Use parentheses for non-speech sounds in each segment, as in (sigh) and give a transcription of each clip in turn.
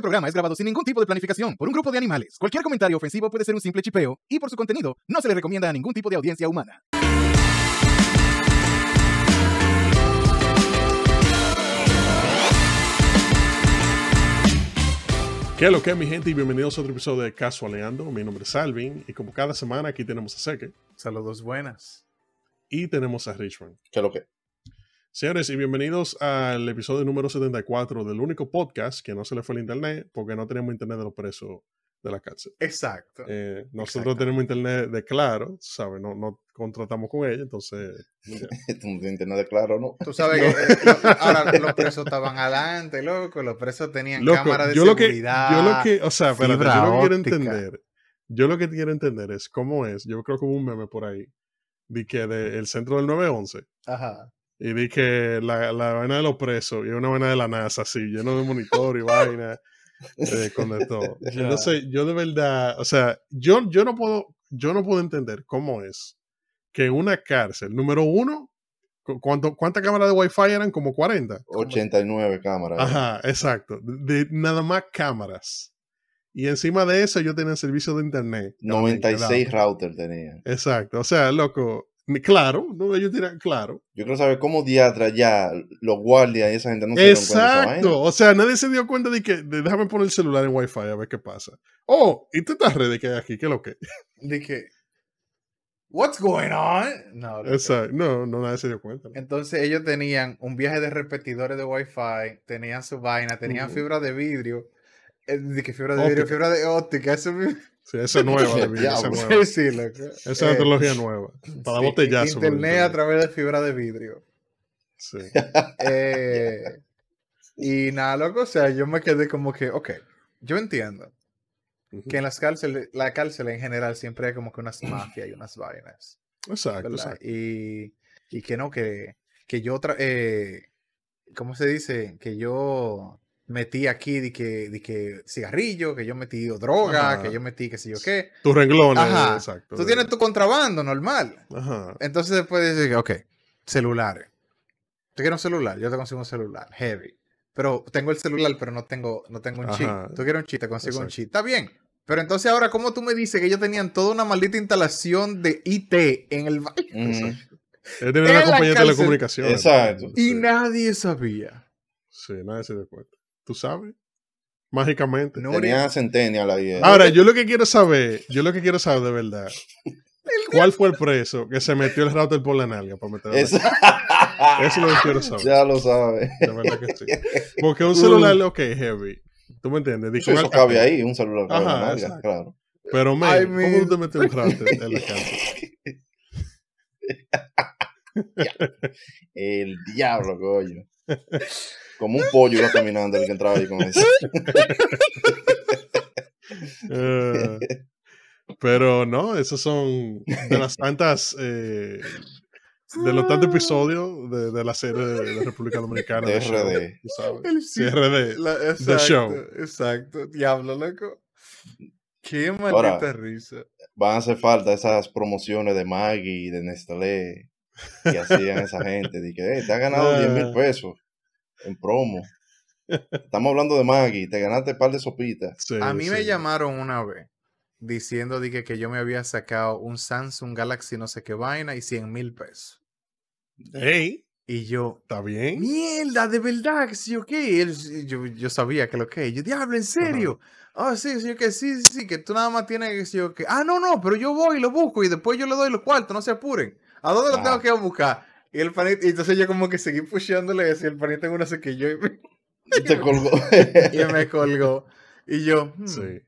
Este programa es grabado sin ningún tipo de planificación por un grupo de animales. Cualquier comentario ofensivo puede ser un simple chipeo y por su contenido no se le recomienda a ningún tipo de audiencia humana. ¿Qué es lo que es, mi gente? Y bienvenidos a otro episodio de Casualeando. Mi nombre es Alvin y como cada semana aquí tenemos a Seque Saludos buenas. y tenemos a Richmond. ¿Qué es lo que? Señores, y bienvenidos al episodio número 74 del único podcast que no se le fue el internet porque no tenemos internet de los presos de la cárcel. Exacto. Eh, nosotros tenemos internet de claro, ¿sabes? No, no contratamos con ella, entonces... ya. Un (laughs) internet de claro, ¿no? Tú sabes que eh, ahora los presos estaban adelante, loco. Los presos tenían Loco, cámaras de yo lo que, seguridad. yo lo que, o sea, espérate, yo lo que quiero entender, yo lo que quiero entender es cómo es, yo creo que hubo un meme por ahí, de que de el centro del 911, Ajá. Y di que la, la vaina de los presos, y una vaina de la NASA, así, lleno de monitor y vaina, eh, (laughs) con de todo. Entonces, yo de verdad, o sea, yo, yo no puedo, yo no puedo entender cómo es que en una cárcel, número uno, cu- ¿cuánto, ¿cuántas cámaras de Wi-Fi eran? Como 40. 89 cámaras. Ajá, exacto. De, de nada más cámaras. Y encima de eso yo tenía servicio de internet. 96 routers tenía. Exacto. O sea, loco. Claro, no, ellos tiran, claro. Yo quiero saber cómo diatra ya los guardias y esa gente no se dieron cuenta de esa Exacto. vaina. O sea, nadie se dio cuenta de que de, déjame poner el celular en Wi-Fi a ver qué pasa. Oh, y tú estás ready que hay aquí, ¿qué es lo que? Dije, What's going on? No. Exacto. No, no nadie se dio cuenta. Entonces ellos tenían un viaje de repetidores de Wi-Fi, tenían su vaina, tenían Ujú. fibra de vidrio. eh, de que fibra de vidrio, fibra de óptica, eso mismo. Sí, esa es nueva, (laughs) vida, esa es Diablo. nueva. Sí, sí, loco. Esa es una Eh, tecnología nueva. Para sí, botellazo. Internet a través de fibra de vidrio. Sí. (laughs) Eh, y nada, loco, o sea, yo me quedé como que, ok, yo entiendo que en las cárceles, la cárcel en general siempre hay como que unas mafias y unas vainas, Exacto. Y, y que no, que, que yo, eh, ¿cómo se dice? Que yo metí aquí de que, de que cigarrillo, que yo metí droga, Ajá. que yo metí qué sé yo qué. Tus renglones, Ajá. exacto. Tú tienes tu contrabando normal. Ajá. Entonces después dices, ok, celulares. Tú quieres un celular, yo te consigo un celular, heavy. Pero tengo el celular, pero no tengo, no tengo un chip. Tú quieres un chip, te consigo un chip. Está bien. Pero entonces ahora, ¿cómo tú me dices que ellos tenían toda una maldita instalación de IT en el ba- (laughs) Ujú. Él En una compañía de telecomunicaciones. Exacto. y Sí. nadie sabía? Sí, nadie se dio cuenta. ¿Tú sabes? Mágicamente. Tenía Centennial ahí. eh. Ahora, yo lo que quiero saber, yo lo que quiero saber de verdad, ¿cuál fue el preso que se metió el router por la nalga para meter Es- Eso es lo que quiero saber. ya lo sabes. De verdad que sí. Porque un celular, ok, heavy. ¿Tú me entiendes? Eso cabe ahí, un celular cabe en la Ajá, nalga, exacto. claro. Pero, man, Ay, ¿cómo tú te metes un router en la? (laughs) El diablo, coño. (laughs) Como un pollo iba caminando el que entraba ahí con eso. Eh, pero no, esos son de las tantas, eh, de los tantos episodios de, de la serie de, de República Dominicana. De RD. sabes. Sí, RD. La- The exacto, Show. Exacto. Diablo, loco. Qué Ahora- maldita risa. Van a hacer falta esas promociones de Maggie y de Nestlé que hacían esa gente. De que, "Eh, te has ganado 10 mil pesos en promo. Estamos hablando de Maggie, te ganaste un par de sopitas. Sí, A mí me llamaron una vez diciendo que, que yo me había sacado un Samsung Galaxy no sé qué vaina y 100 mil pesos. Hey, Y yo, ¿está bien? mierda, de verdad, que sí, ok. Él- yo, yo sabía que lo que. Yo, diablo, ¿en serio? Ah, sí, sí, que sí, sí, que tú nada más tienes que sí, que. Ah, no, no, pero yo voy y lo busco y después yo le doy los cuartos, no se apuren. ¿A dónde lo Ah. tengo que ir a buscar? Y el panita, y entonces yo como que seguí pushándole y el panita en una se que yo Y te (laughs) colgó. y me colgó. Y yo, hmm, Sí.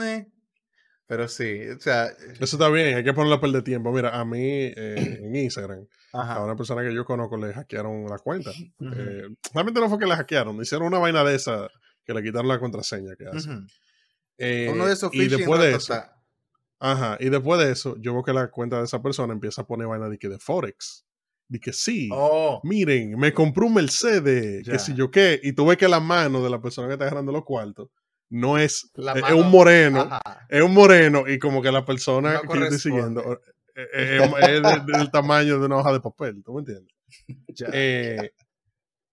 eh. Pero sí, o sea, Eso está bien, hay que ponerlo a perder tiempo. Mira, a mí eh, (clears throat) en Instagram, a una persona que yo conozco le hackearon la cuenta. Eh, realmente no fue que le hackearon, hicieron una vaina de esa que le quitaron la contraseña que hace. Eh, Uno de esos y después de eso, ajá, y después de eso, yo veo que la cuenta de esa persona empieza a poner vaina de que de Forex. De que sí, Oh, miren, me compré un Mercedes, Ya. que si yo qué, y tú ves que la mano de la persona que está agarrando los cuartos no es, La es, un moreno, ajá. es un moreno, y como que la persona No que yo estoy siguiendo eh, eh, es, es de- del tamaño de una hoja de papel, ¿tú me entiendes? (laughs) Ya. Eh,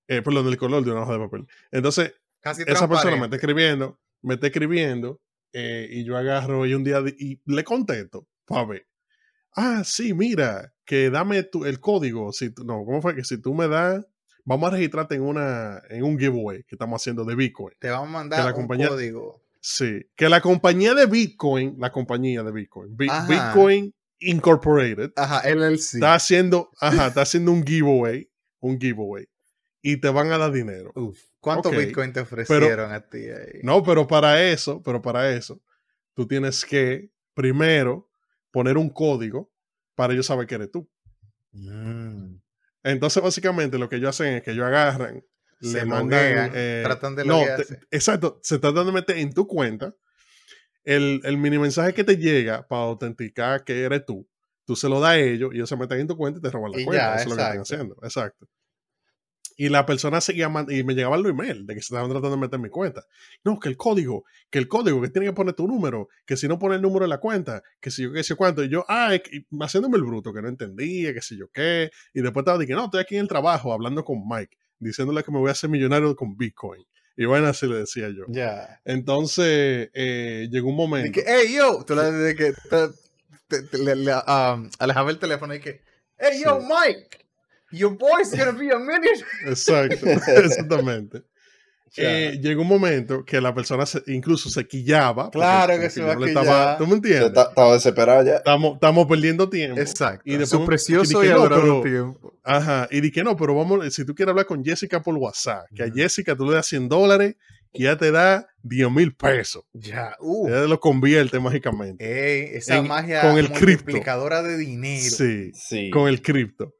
eh, perdón, del color de una hoja de papel. Entonces, Casi esa persona me está escribiendo, me está escribiendo, eh, y yo agarro y un día y le contesto, para ver. Ah, sí, mira, que dame tu, el código. Si no, ¿cómo fue? Que si tú me das, vamos a registrarte en una en un giveaway que estamos haciendo de Bitcoin. Te vamos a mandar que la un compañía- código. Sí, que la compañía de Bitcoin, la compañía de Bitcoin, Bi- Ajá. Bitcoin Incorporated, Ajá, LLC. está haciendo, ajá, está haciendo un giveaway, un giveaway, y te van a dar dinero. Uf, ¿Cuánto Bitcoin te ofrecieron a ti ahí? No, pero para eso, pero para eso, tú tienes que primero poner un código para ellos saber que eres tú. Mm. Entonces, básicamente, lo que ellos hacen es que ellos agarran, Se le mandan. eh, tratan de no, te- exacto, se tratan de meter en tu cuenta el, el mini mensaje que te llega para autenticar que eres tú. Tú se lo das a ellos y ellos se meten en tu cuenta y te roban la Y cuenta. ya, Eso es lo que están haciendo. Exacto. Y la persona seguía y me llegaban los emails de que se estaban tratando de meter mi cuenta. No, que el código, que el código, que tiene que poner tu número, que si no pone el número en la cuenta, que si yo qué sé cuánto. Y yo, ah, y haciéndome el bruto, que no entendía, que si yo qué. Y después estaba diciendo, no, estoy aquí en el trabajo hablando con Mike, diciéndole que me voy a hacer millonario con Bitcoin. Y bueno, así le decía yo. Ya. Entonces, eh, llegó un De momento. que, hey, yo, tú le de que te, te- te- le, le, um, alejaba el teléfono y que, hey, yo, Sí. Mike, your boy's gonna be a millionaire. Exacto, (laughs) exactamente. Eh, llegó un momento que la persona se- incluso se quillaba. Claro que se yo va a quillar. ¿Tú me entiendes? Estaba desesperado ya. Estamos, estamos perdiendo tiempo. Exacto. Y después Su precioso y y, dije, no, pero- tiempo. Ajá. Y dije, no, pero vamos, si tú quieres hablar con Jessica por WhatsApp, que a. Jessica tú le das 100 dólares y ya te da 10 mil pesos. Ya, uh. Ella lo convierte mágicamente. Ey, esa En- magia con el cripto. multiplicadora de dinero. Sí. Sí. con el cripto.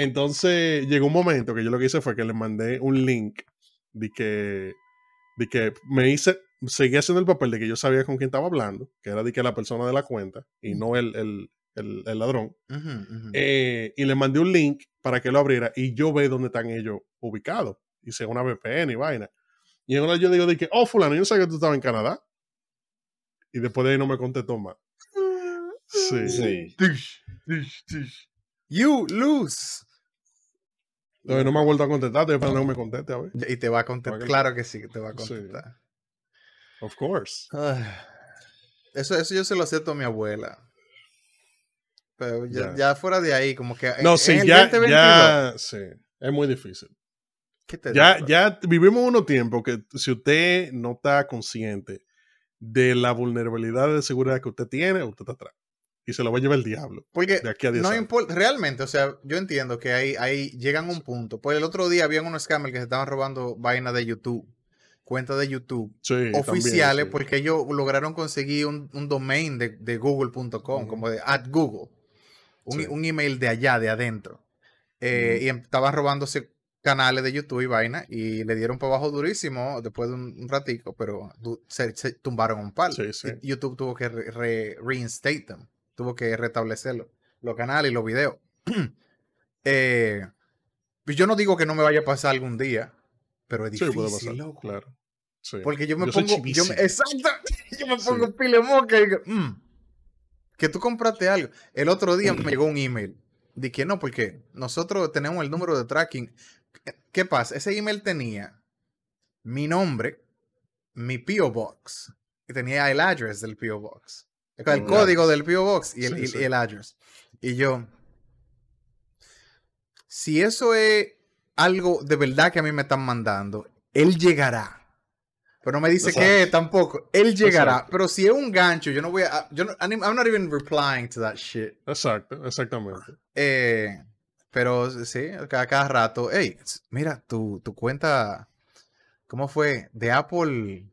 Entonces llegó un momento que yo lo que hice fue que le mandé un link de que, de que me hice, seguí haciendo el papel de que yo sabía con quién estaba hablando, que era de que la persona de la cuenta y no el, el, el- el ladrón. Eh, y le mandé un link para que lo abriera y yo ve dónde están ellos ubicados. Hice una VPN y vaina. Y ahora yo digo de que, oh, fulano, yo no sabía que tú estabas en Canadá. Y después de ahí no me contestó más. Sí. Sí. Tish, tish, tish. You lose. Entonces no me ha vuelto a contestar, estoy esperando que me conteste, a ver. Y te va a contestar. Claro que sí, te va a Sí. contestar. Of course. Ay, Eso, eso yo se lo acepto a mi abuela. Pero ya, fuera de ahí, como que. No, en sí, ya, 2022, ya, sí, es muy difícil. ¿qué te Ya, digo? ya vivimos unos tiempos que si usted no está consciente de la vulnerabilidad de seguridad que usted tiene, usted está atrás. Y se lo va a llevar el diablo Porque de aquí a 10 no importa, realmente, o sea, yo entiendo que ahí, ahí llegan a un punto. Pues el otro día habían unos scammers que se estaban robando vainas de YouTube, cuentas de YouTube Sí, también, oficiales, sí. porque ellos lograron conseguir un, un domain de, de google.com, como de at Google, un, Sí. un email de allá, de adentro. Eh. Y em- estaban robándose canales de YouTube y vaina, y le dieron para abajo durísimo después de un, un ratico, pero se, se tumbaron un palo. YouTube tuvo que re- re- reinstate them, tuvo que restablecerlo, los canales y los videos. (clears throat) Eh, pues yo no digo que no me vaya a pasar algún día, pero es Sí, difícil, puede pasar, loco. claro. Sí. Porque yo me Yo pongo. Yo me- exacto. (laughs) Yo me Sí. pongo pile moca y digo, "Mm, que tú compraste algo. El otro día me llegó un email. De que no, porque nosotros tenemos el número de tracking. ¿Qué- ¿Qué pasa? Ese email tenía mi nombre, mi P.O. Box. Y tenía el address del P.O. Box. El código del P.O. Box y el, Sí, y- sí. y el address. Y yo. Si eso es algo de verdad que a mí me están mandando, él llegará. Pero no me dice que tampoco. Él llegará. Exacto. Pero si es un gancho, yo no voy a. Yo no, I'm I'm not even replying to that shit. Exacto, exactamente. Eh, pero sí, cada, cada rato. Hey, mira, tu, tu cuenta. ¿Cómo fue? De Apple.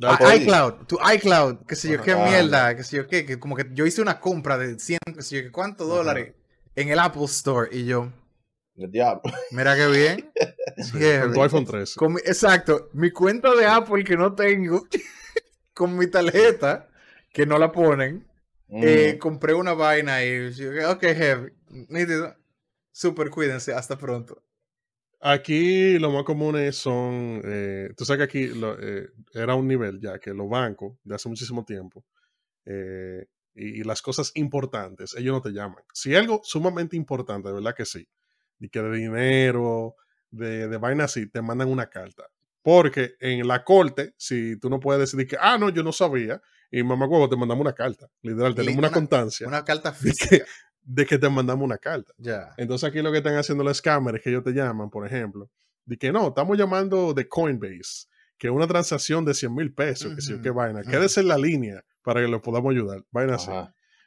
Tu iCloud. Tu iCloud. Que sé yo qué Ah. mierda. Que sé yo qué. Que como que yo hice una compra de 100, que sé yo qué cuántos dólares en el Apple Store. Y yo, El diablo. mira qué bien. Sí, Yeah, con tu iPhone 13. Con mi- exacto, mi cuenta de Apple que no tengo, (laughs) con mi tarjeta que no la ponen, eh, compré una vaina y yo, ok, heavy, nítido, super cuídense, hasta pronto. Aquí lo más comunes son, eh, tú sabes que aquí lo- eh, era un nivel ya que los bancos de hace muchísimo tiempo eh, y, y las cosas importantes, ellos no te llaman. Si algo sumamente importante, de verdad que sí, y que de dinero, de, de vaina así, te mandan una carta. Porque en la corte, si tú no puedes decidir que, ah, no, yo no sabía, y mamá huevo, te mandamos una carta. Literal, tenemos una, una- constancia Una carta física. De que te mandamos una carta. Ya. Entonces aquí lo que están haciendo los scammers es que ellos te llaman, por ejemplo, de que no, estamos llamando de Coinbase, que una transacción de 100 mil pesos, que si Ujú, qué vaina, ujú. quédese en la línea para que lo podamos ayudar. Vaina así.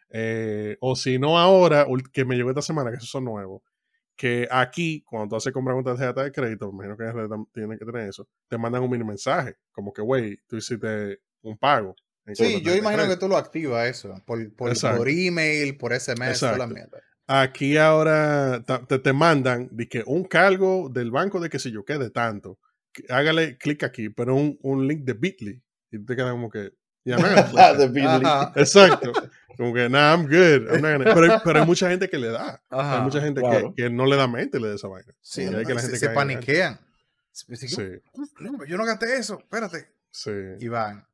Eh, o si no ahora, que me llegó esta semana, que esos son nuevos, que aquí, cuando tú haces comprar una tarjeta de crédito, me imagino que RD tam- tiene que tener eso, te mandan un mini mensaje, como que, güey, tú hiciste un pago. Sí, yo imagino que tú lo activas eso. Por, por, por email, por SMS, toda la. Aquí ahora te, te mandan que un cargo del banco de que si yo quede tanto, hágale clic aquí, pero un, un link de Bitly. Y te queda como que, clic. (laughs) De Beatley. Ajá. Exacto. Como que, nah, I'm good. I'm not gonna-" Pero, hay- pero hay mucha gente que le da. Ajá. hay mucha gente claro. que, que no le da mente le da esa vaina. Sí, Y no, hay que la se, gente se en- paniquean. Sí, yo no gasté eso, espérate. sí. Y van.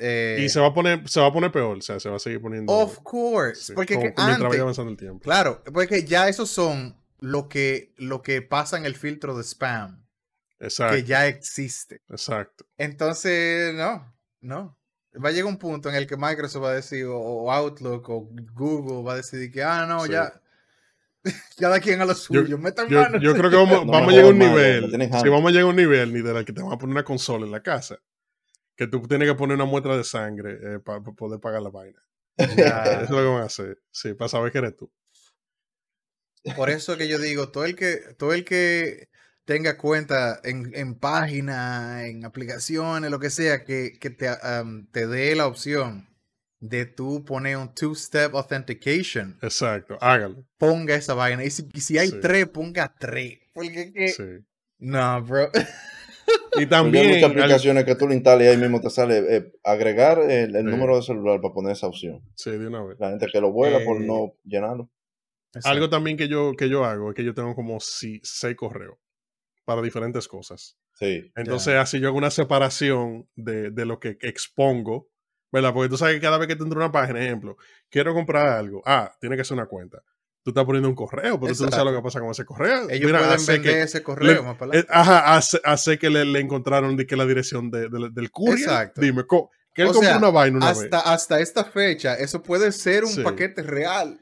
Eh, Y se va a poner, se va a poner peor, o sea, se va a seguir poniendo. of course. sí, porque como que antes, vaya avanzando el tiempo. claro, porque ya esos son lo que, lo que pasa en el filtro de spam, Exacto. que ya existe. Exacto. Entonces, no, no. Va a llegar un punto en el que Microsoft va a decir, o, o Outlook, o Google va a decidir que, ah, no, Sí. ya. (laughs) Cada quien a lo suyo, metan Yo, mano. yo creo que vamos, (laughs) No vamos a llegar a un nivel. Si vamos a llegar a un nivel, literal, que te van a poner una consola en la casa. Que tú tienes que poner una muestra de sangre para poder pagar la vaina. Ya. Eso es lo que van a hacer. Sí, para saber que eres tú. Por eso que yo digo, todo el que, todo el que tenga cuenta en, en páginas, en aplicaciones, lo que sea, que, que te, te dé la opción de tú poner un two-step authentication, Exacto. Hágalo. ponga esa vaina. Y si, y si hay Sí. tres, ponga tres. Porque que... Sí. No, bro. (laughs) Y Porque hay también. muchas al- aplicaciones que tú le instalas y ahí mismo te sale eh, agregar el, el Sí. número de celular para poner esa opción. sí, de una vez. La gente que lo vuela por Eh, no llenarlo. Algo también que yo, que yo hago es que yo tengo como si, seis correos para diferentes cosas. Sí. Entonces, así yo hago una separación de, de lo que expongo, ¿verdad? Porque tú sabes que cada vez que te entra una página, ejemplo, quiero comprar algo, ah, tiene que ser una cuenta. Tú estás poniendo un correo, pero tú no sabes lo que pasa con ese correo. Ellos Mira, pueden vender que, ese correo le- más para eh, ajá, hace, hace que le, le encontraron de que la dirección de, de- del courier. Exacto. Dime, que él O compró sea, una vaina una vez. hasta, hasta esta fecha, eso puede ser un Sí. paquete real.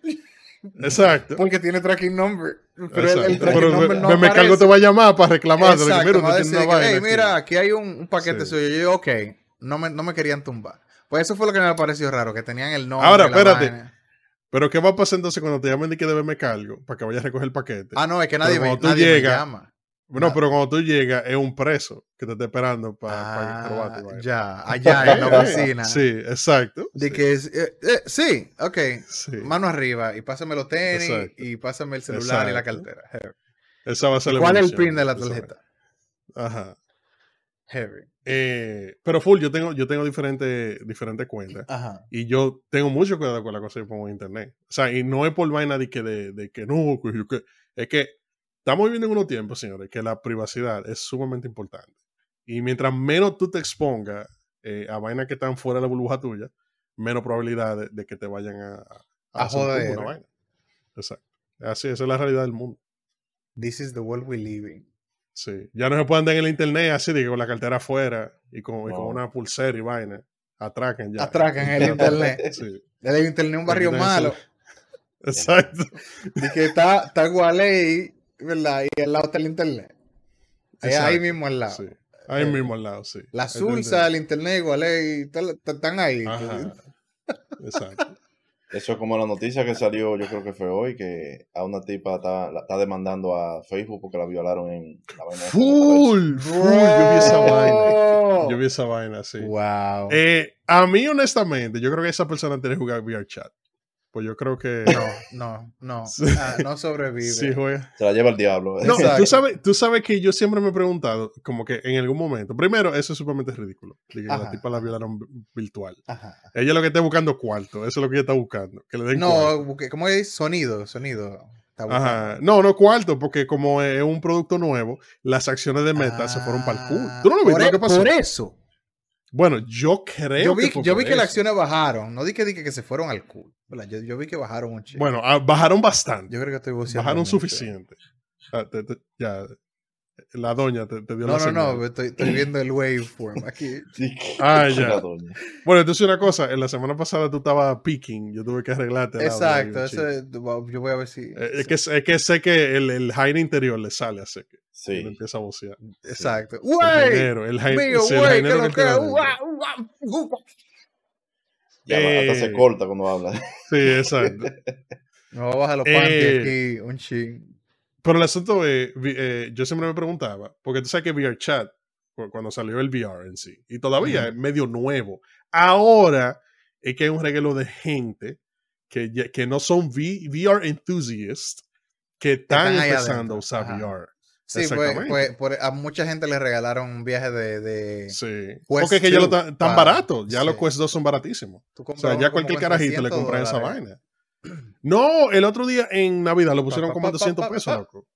Exacto. (laughs) Porque tiene tracking number. Pero el- el, Exacto. tracking Pero number me, no me- me cargo te va a llamar para reclamar. Exacto, mira, va a decir que, vaina mira, aquí hay un, un paquete Sí. suyo. Yo digo, ok, no me, no me querían tumbar. Pues eso fue lo que me pareció raro, que tenían el nombre. Ahora, espérate. vaina. Pero ¿qué va a pasar entonces cuando te llamen de que debe me cargo para que vayas a recoger el paquete? Ah, no, es que nadie, me, cuando tú nadie me llegas, llama. Bueno, Ah. pero cuando tú llegas, es un preso que te está esperando para Ah, robarte. ya, allá en la (laughs) oficina. Sí, exacto. De sí, que es, eh, eh, sí, ok. sí. Mano arriba y pásame los tenis Exacto. y pásame el celular y la cartera. Esa va a ser la ¿Cuál es el pin de la tarjeta? Ajá. Heavy. Eh, pero full, yo tengo, yo tengo diferentes, diferentes cuentas. Ajá. Y yo tengo mucho cuidado con la cosa que pongo en internet. O sea, y no es por vaina de que, de, de que no, que es que estamos viviendo en unos tiempos, señores, que la privacidad es sumamente importante. Y mientras menos tú te expongas eh, a vainas que están fuera de la burbuja tuya, menos probabilidad de, de que te vayan a, A hacer joder. una vaina. Exacto. Así, esa es la realidad del mundo. This is the world we live in. Sí. Ya no se pueden andar en el internet así, de que con la cartera afuera y con, y una pulsera y vaina. Atracan ya. Atracan el (laughs) internet. Sí. El internet un barrio malo. Exacto. (laughs) De que está, está Gualey, ¿verdad? Y al lado está el internet. Ahí, ahí mismo al lado. Sí. Ahí Eh, mismo al lado, sí. La Sulsa, el internet, Gualey, están ahí. Ajá. (laughs) Exacto. Eso es como la noticia que salió, yo creo que fue hoy, que a una tipa está, la está demandando a Facebook porque la violaron en la vaina Full, full. Yo vi esa vaina. Yo vi esa vaina, sí. Wow. Eh, a mí, honestamente, yo creo que esa persona tiene que jugar VR chat. Pues yo creo que. No, no, no. (laughs) Sí. Ah, no sobrevive. Sí, juega. Se la lleva el diablo. No, (laughs) tú sabes, tú sabes que yo siempre me he preguntado, como que en algún momento, primero, eso es sumamente ridículo, que la tipa la violaron vi- virtual. Ajá. Ella lo que está buscando cuarto, eso es lo que ella está buscando, que le den No, cuarto. ¿cómo es? Sonido, sonido. Ajá. No, no cuarto, porque como es un producto nuevo, las acciones de Meta se fueron para el culo. ¿Tú no lo por viste e- lo que pasó? Por eso. Bueno, yo creo Yo vi, que yo vi que las acciones bajaron. No di que, se fueron al culo. Yo, yo vi que bajaron un chico. Bueno, ah, bajaron bastante. yo creo que estoy bajaron suficiente. Ah, te- te- ya, La doña te, te dio No, la no, señal. no, estoy, estoy viendo el waveform aquí. (laughs) Ah, ya. Bueno, entonces una cosa, en la semana pasada tú estabas peaking, yo tuve que arreglarte. Exacto, ese, yo voy a ver si. Eh, Es que, es que sé que el, el Jaime interior le sale así que Sí. empieza a vocear. Exacto. Jainero, el jain- Mío, sí, el güey, ¿qué jainero que que? Ya, hasta Eh. se corta cuando habla. Sí, exacto. (laughs) Me voy a bajar los Eh, panties aquí, un ching. Pero el asunto es, vi- eh, yo siempre me preguntaba, porque tú sabes que VRChat, cu- cuando salió el VR en sí, y todavía es medio nuevo. Ahora es que hay un regalo de gente que, que no son V- VR enthusiasts, que están, empezando a usar Ajá. VR. Sí, pues, pues, a mucha gente le regalaron un viaje de. de Sí. Porque es que ya lo 2 tan, tan para- barato, ya los. Quest 2 son baratísimos. O sea, ya cualquier carajito le 300 compra esa vaina. No, el otro día en Navidad lo pusieron como pa, en 200 pa, pa, pesos, loco.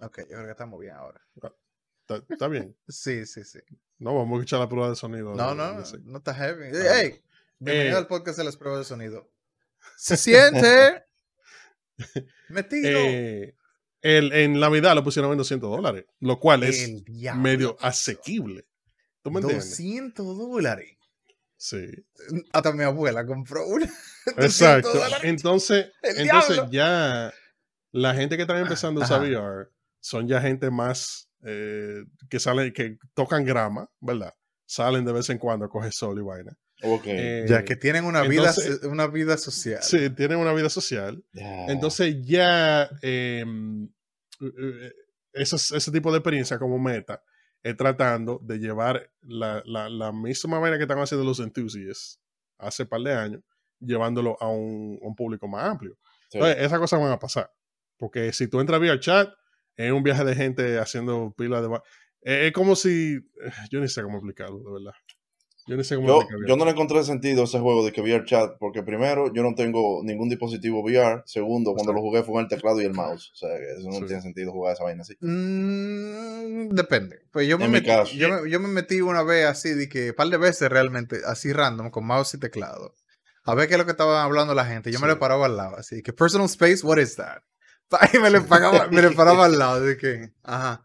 Ok, yo creo que estamos bien ahora. Está, está bien. (laughs) Sí, sí, sí. No, vamos a escuchar la prueba de sonido. No, no, ese. no está heavy. Ah. Hey, bienvenido Eh. al podcast de las pruebas de sonido. Se (laughs) siente (laughs) metido. Eh, el, en Navidad lo pusieron en 200 dólares, lo cual es diablo, medio asequible. ¿Tú me entiendes? 200 dólares. Sí, Hasta mi abuela compró una. (laughs) 200 exacto. Entonces, entonces ya la gente que está empezando a usar Ajá. VR son ya gente más eh, que salen, que tocan grama, ¿verdad? Salen de vez en cuando a coger sol y vaina. Ok. Eh, Ya que tienen una entonces- vida, una vida social. Sí, tienen una vida social. Entonces ya em, eh, esos- ese tipo de experiencia como meta es tratando de llevar la, la- la misma manera que están haciendo los enthusiasts hace par de años, llevándolo a un, un público más amplio. Sí. Entonces, esas cosas van a pasar. Porque si tú entras vía chat, es un viaje de gente haciendo pilas de... eh, Es como si... eh, Yo ni sé cómo explicarlo, de verdad. Yo ni sé cómo Yo, yo no le encontré sentido a ese juego de que VR chat, porque primero, yo no tengo ningún dispositivo VR. Segundo, cuando lo jugué fue con el teclado y el mouse. O sea, que eso no Sí. tiene sentido jugar esa vaina así. Mm, depende. Pues yo me, En mi metí, caso. yo, me, yo me metí una vez así, de que un par de veces realmente, así random, con mouse y teclado. A ver qué es lo que estaban hablando la gente. Yo me Sí. le paraba al lado, así que personal space, what is that? (laughs) Y me le, pagaba, me le paraba al lado, de que, (laughs) ajá.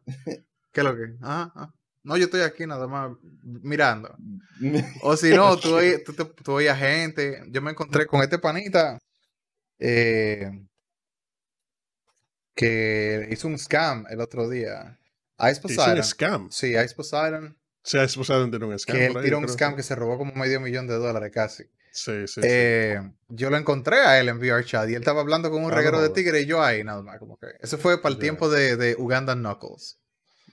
¿Qué es lo que? Ajá, ajá. No, yo estoy aquí nada más mirando. (laughs) O si no, tú, tú, tú oías gente. Yo me encontré con este panita eh, que hizo un scam el otro día. Ice Que hizo un Poseidon. scam. Sí, Ice Poseidon. Se ha esposado de un scam. Que él tiró un creo. scam que se robó como medio millón de dólares casi. Sí, sí, sí. Eh, yo lo encontré a él en VR chat y él estaba hablando con un Ah, reguero no de tigre y yo ahí nada más. Como que eso fue para el tiempo de, de Uganda Knuckles.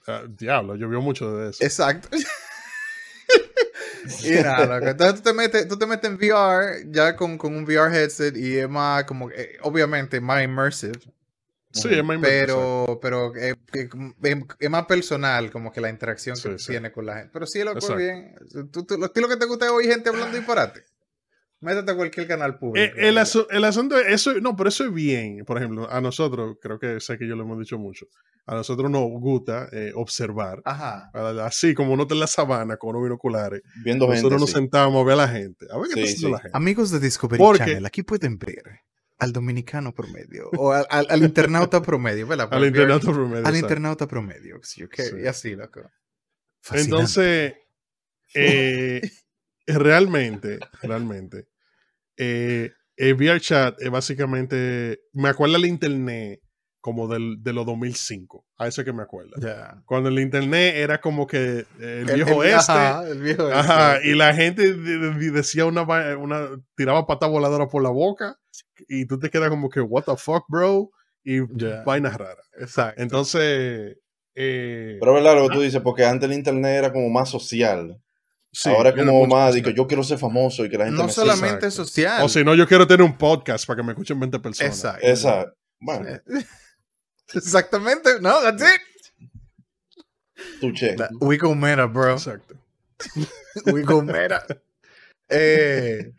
Ah, diablo, llovió mucho de eso. Exacto. (laughs) y nada, loco. (laughs) Entonces tú te metes, tú te metes en VR ya con, con un VR headset y es más como, eh, obviamente más immersive, sí, es más pero, pero eh, que- es, más personal como que la interacción que tienes con la gente. Pero sí, loco, bien. Tú, tú, lo, lo que te gusta es oír gente hablando disparate. Métete a cualquier canal público. Eh, el, asu- el asunto es, eso, no, pero eso es bien. Por ejemplo, a nosotros, creo que sé que yo lo hemos dicho mucho, a nosotros nos gusta eh, observar. Ajá. Así como uno está en la sabana con unos binoculares, Viendo gente. nosotros nos sí. sentamos a ver a la gente. A ver qué Sí, está haciendo sí. la gente. Amigos de Discovery Porque- Channel, aquí pueden ver al dominicano promedio o al, al- al internauta promedio, ¿verdad? Al internauta promedio. Al internauta promedio, sí, ok, Sí. y así, loco. Fascinante. Entonces, eh, realmente, realmente, eh, el VRChat es básicamente, me acuerda el internet como del, de los 2005, a eso es que me acuerda. ya. Cuando el internet era como que eh, el El- viejo el- este, ajá, el viejo este. Ajá, y la gente de- de- decía una, una tiraba pata voladora por la boca y tú te quedas como que, what the fuck, bro, y Ya. vainas raras. Exacto. Entonces, eh, Pero es verdad lo que tú dices, porque antes el internet era como más social. Sí, Ahora como más que yo quiero ser famoso y que la gente no me solamente Exacto. social. O si no, yo quiero tener un podcast para que me escuchen 20 personas. Exacto. Esa. Bueno, (laughs) Exactamente. No, that's it. tu che. La- we go meta, bro. Exacto. (laughs) We go meta. Eh,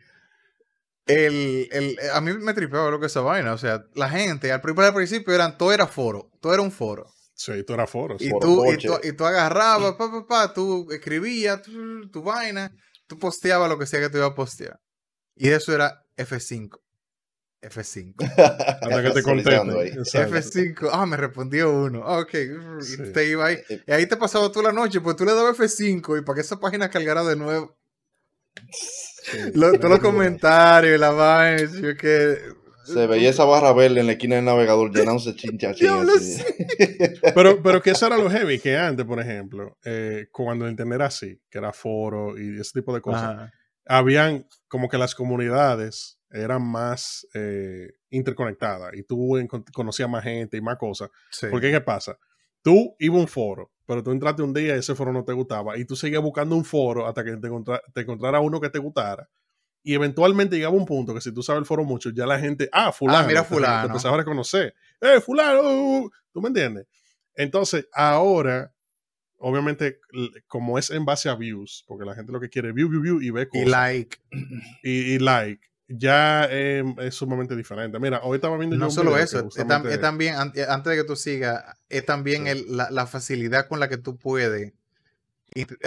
el, el, a mí me tripeaba lo que esa vaina. O sea, la gente al, pri- al principio eran, todo era foro. Todo era un foro. Sí, tú eras foro. sí. Y Foro tú, y, tú, y tú agarrabas, pa, pa, pa, tú escribías tu, tu vaina, tú posteabas lo que sea que te iba a postear. Y eso era F5. F5. (laughs) Hasta que te Actualizando contesten. ahí. Exacto. F5. Ah, me respondió uno. Ah, Ok. Y Sí. te iba ahí. Y ahí te pasaba tú la noche, pues tú le dabas F5 y para que esa página cargara de nuevo. Lo- todos los comentarios, la vaina, y yo que. Se veía esa barra verde en la esquina del navegador llenándose chincha Diablo, así. (laughs) Pero, pero que eso era lo heavy, que antes, por ejemplo, eh, cuando el internet era así, que era foro y ese tipo de cosas, Ajá. habían como que las comunidades eran más eh, interconectadas y tú conocías más gente y más cosas. Sí. Porque, ¿qué pasa? Tú ibas a un foro, pero tú entraste un día y ese foro no te gustaba y tú seguías buscando un foro hasta que te, encontra- te encontrara uno que te gustara. Y eventualmente llegaba un punto que si tú sabes el foro mucho, ya la gente, ah, fulano, mira te- te fulano. empezaba a reconocer, eh, fulano, uh, uh", ¿tú me entiendes? Entonces, ahora, obviamente, como es en base a views, porque la gente lo que quiere es view, view, view y ve Y cosas like. (clears throat) y, y like, ya eh, es sumamente diferente. Mira, hoy estaba viendo yo No solo eso, es, tam- justamente- es también, eh, antes de que tú sigas, es también Sí. el- la, la facilidad con la que tú puedes, y-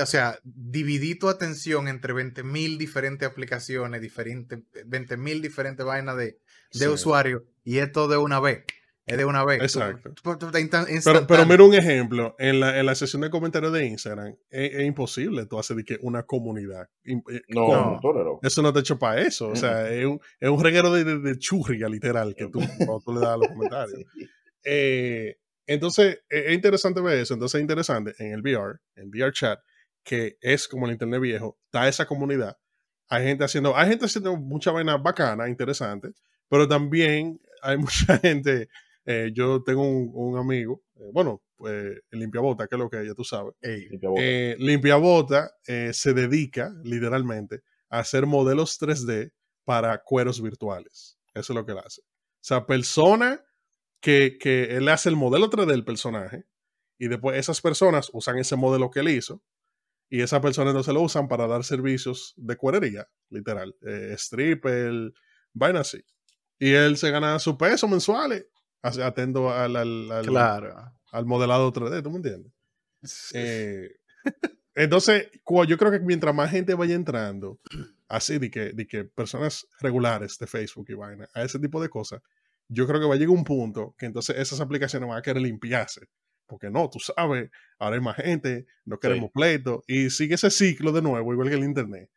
o sea, dividir tu atención entre 20.000 diferentes aplicaciones, diferentes, 20.000 diferentes vainas de, de Sí. usuarios, y esto de una vez, es de una vez. Exacto. tú- tú- tú- instan- Pero, pero mira un ejemplo, en la, en la sesión de comentarios de Instagram, es, es imposible tú hacer de que una comunidad. Eh, No. Eso no te hecho para eso. O sea, es un, es un reguero de, de, de churria, literal, que tú, (laughs) le das a los comentarios. Eh, entonces, e- es interesante ver eso. Entonces, es interesante en el VR, en VR Chat, que es como el internet viejo, está esa comunidad. Hay gente haciendo, hay gente haciendo mucha vaina bacana, interesante, pero también hay (laughs) mucha gente. eh, yo tengo un, un amigo, eh, bueno, el limpiabota, que es lo que ya tú sabes. Ey, Limpia boca. Eh, Limpiabota eh, se dedica literalmente a hacer modelos 3D para cueros virtuales. Eso es lo que él hace. O sea, persona que, que él hace el modelo 3D del personaje y después esas personas usan ese modelo que él hizo y esas personas no se lo usan para dar servicios de cuerería, literal. Eh, stripper, vaina así. Y él se gana su peso mensuales atendo al, al, al- claro. al modelado 3D, ¿tú me entiendes? Eh, entonces, yo creo que mientras más gente vaya entrando, así de que, de que personas regulares de Facebook y vaina, a ese tipo de cosas, yo creo que va a llegar un punto que entonces esas aplicaciones van a querer limpiarse. Porque no, tú sabes, ahora hay más gente, no queremos pleito, y sigue ese ciclo de nuevo, igual que el Internet.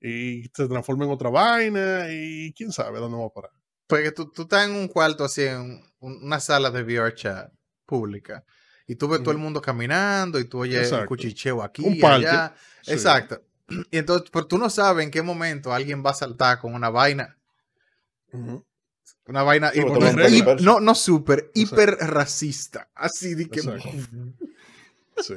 Y se transforma en otra vaina, y quién sabe dónde va a parar. Porque tú, tú estás en un cuarto así, en un- una sala de VR chat pública, y tú ves todo el mundo caminando, y tú oyes el Exacto. cuchicheo aquí Un allá. Sí. Exacto. (clears throat) Y entonces, pero tú no sabes en qué momento alguien va a saltar con una vaina, Ujú. Una vaina, Sí, y- no, no, Exacto. hiper racista, así de que. Sí.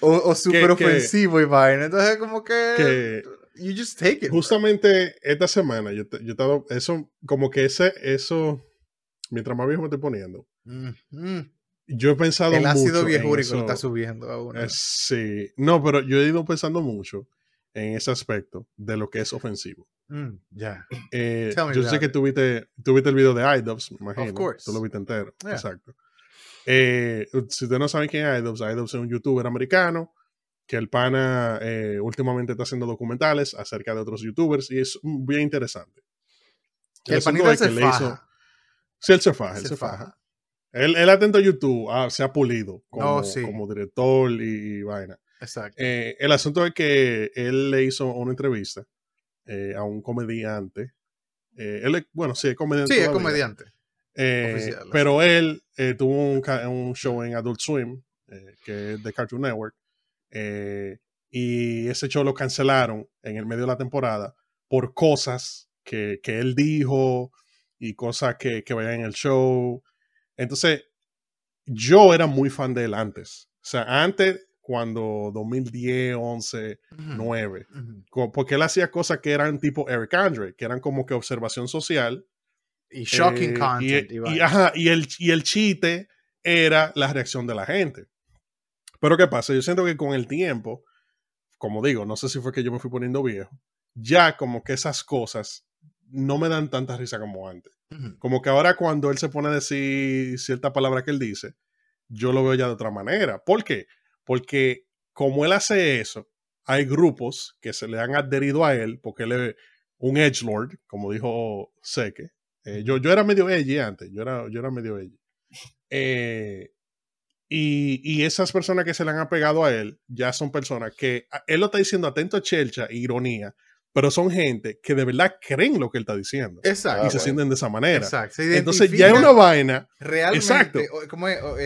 o, o súper que- ofensivo y vaina. Entonces, como que, Que you just take it. bro. Justamente esta semana, yo, te- yo he estado, eso, como que ese, eso, mientras más viejo me estoy poniendo, Mm, mm. yo he pensado El ácido viejúrico lo está subiendo a uno. Eh, sí, no, pero yo he ido pensando mucho en ese aspecto de lo que es ofensivo. Mm, ya. Eh, Tell me yo sé about que it. tuviste, tuviste el video de iDubbbz, me imagino. course. Tú lo viste entero. Yeah. Exacto. Eh, si ustedes no saben quién es iDubbbz, iDubbbz es un youtuber americano que el pana eh, últimamente está haciendo documentales acerca de otros youtubers y es bien interesante. Que el asunto panita es que le hizo-. Sí, él se faja, él Se se faja. faja. Él, él atento a YouTube, ah, se ha pulido como, Oh, sí. como director y, y vaina. Exacto. Eh, el asunto es que él le hizo una entrevista eh, a un comediante. Eh, él es- bueno, sí, es comediante. Sí, es comediante. Eh, oficial, pero él tuvo un, un show en Adult Swim, que es de Cartoon Network. y ese show lo cancelaron en el medio de la temporada por cosas que, que él dijo y cosas que, que vayan en el show. Entonces, yo era muy fan de él antes. O sea, antes, cuando 2010, 11, Ujú, 9, ujú. co- porque él hacía cosas que eran tipo Eric Andre, que eran como que observación social. Y shocking eh, content. Y, y ajá, y el, y el chiste era la reacción de la gente. Pero ¿qué pasa? Yo siento que con el tiempo, como digo, no sé si fue que yo me fui poniendo viejo, ya como que esas cosas no me dan tanta risa como antes. Ujú. Como que ahora cuando él se pone a decir cierta palabra que él dice, yo lo veo ya de otra manera. ¿Por qué? Porque como él hace eso, hay grupos que se le han adherido a él, porque él es un edgelord, como dijo Seke, Eh, yo, yo era medio edgy antes, yo era, yo era medio edgy. Eh, y, y esas personas que se le han apegado a él ya son personas que a- él lo está diciendo atento a chelcha, ironía, pero son gente que de verdad creen lo que él está diciendo Exacto. y Ah, se bueno. sienten de esa manera. Exacto. Entonces ya es una vaina. realmente, exacto. o- ¿cómo es? O, eh,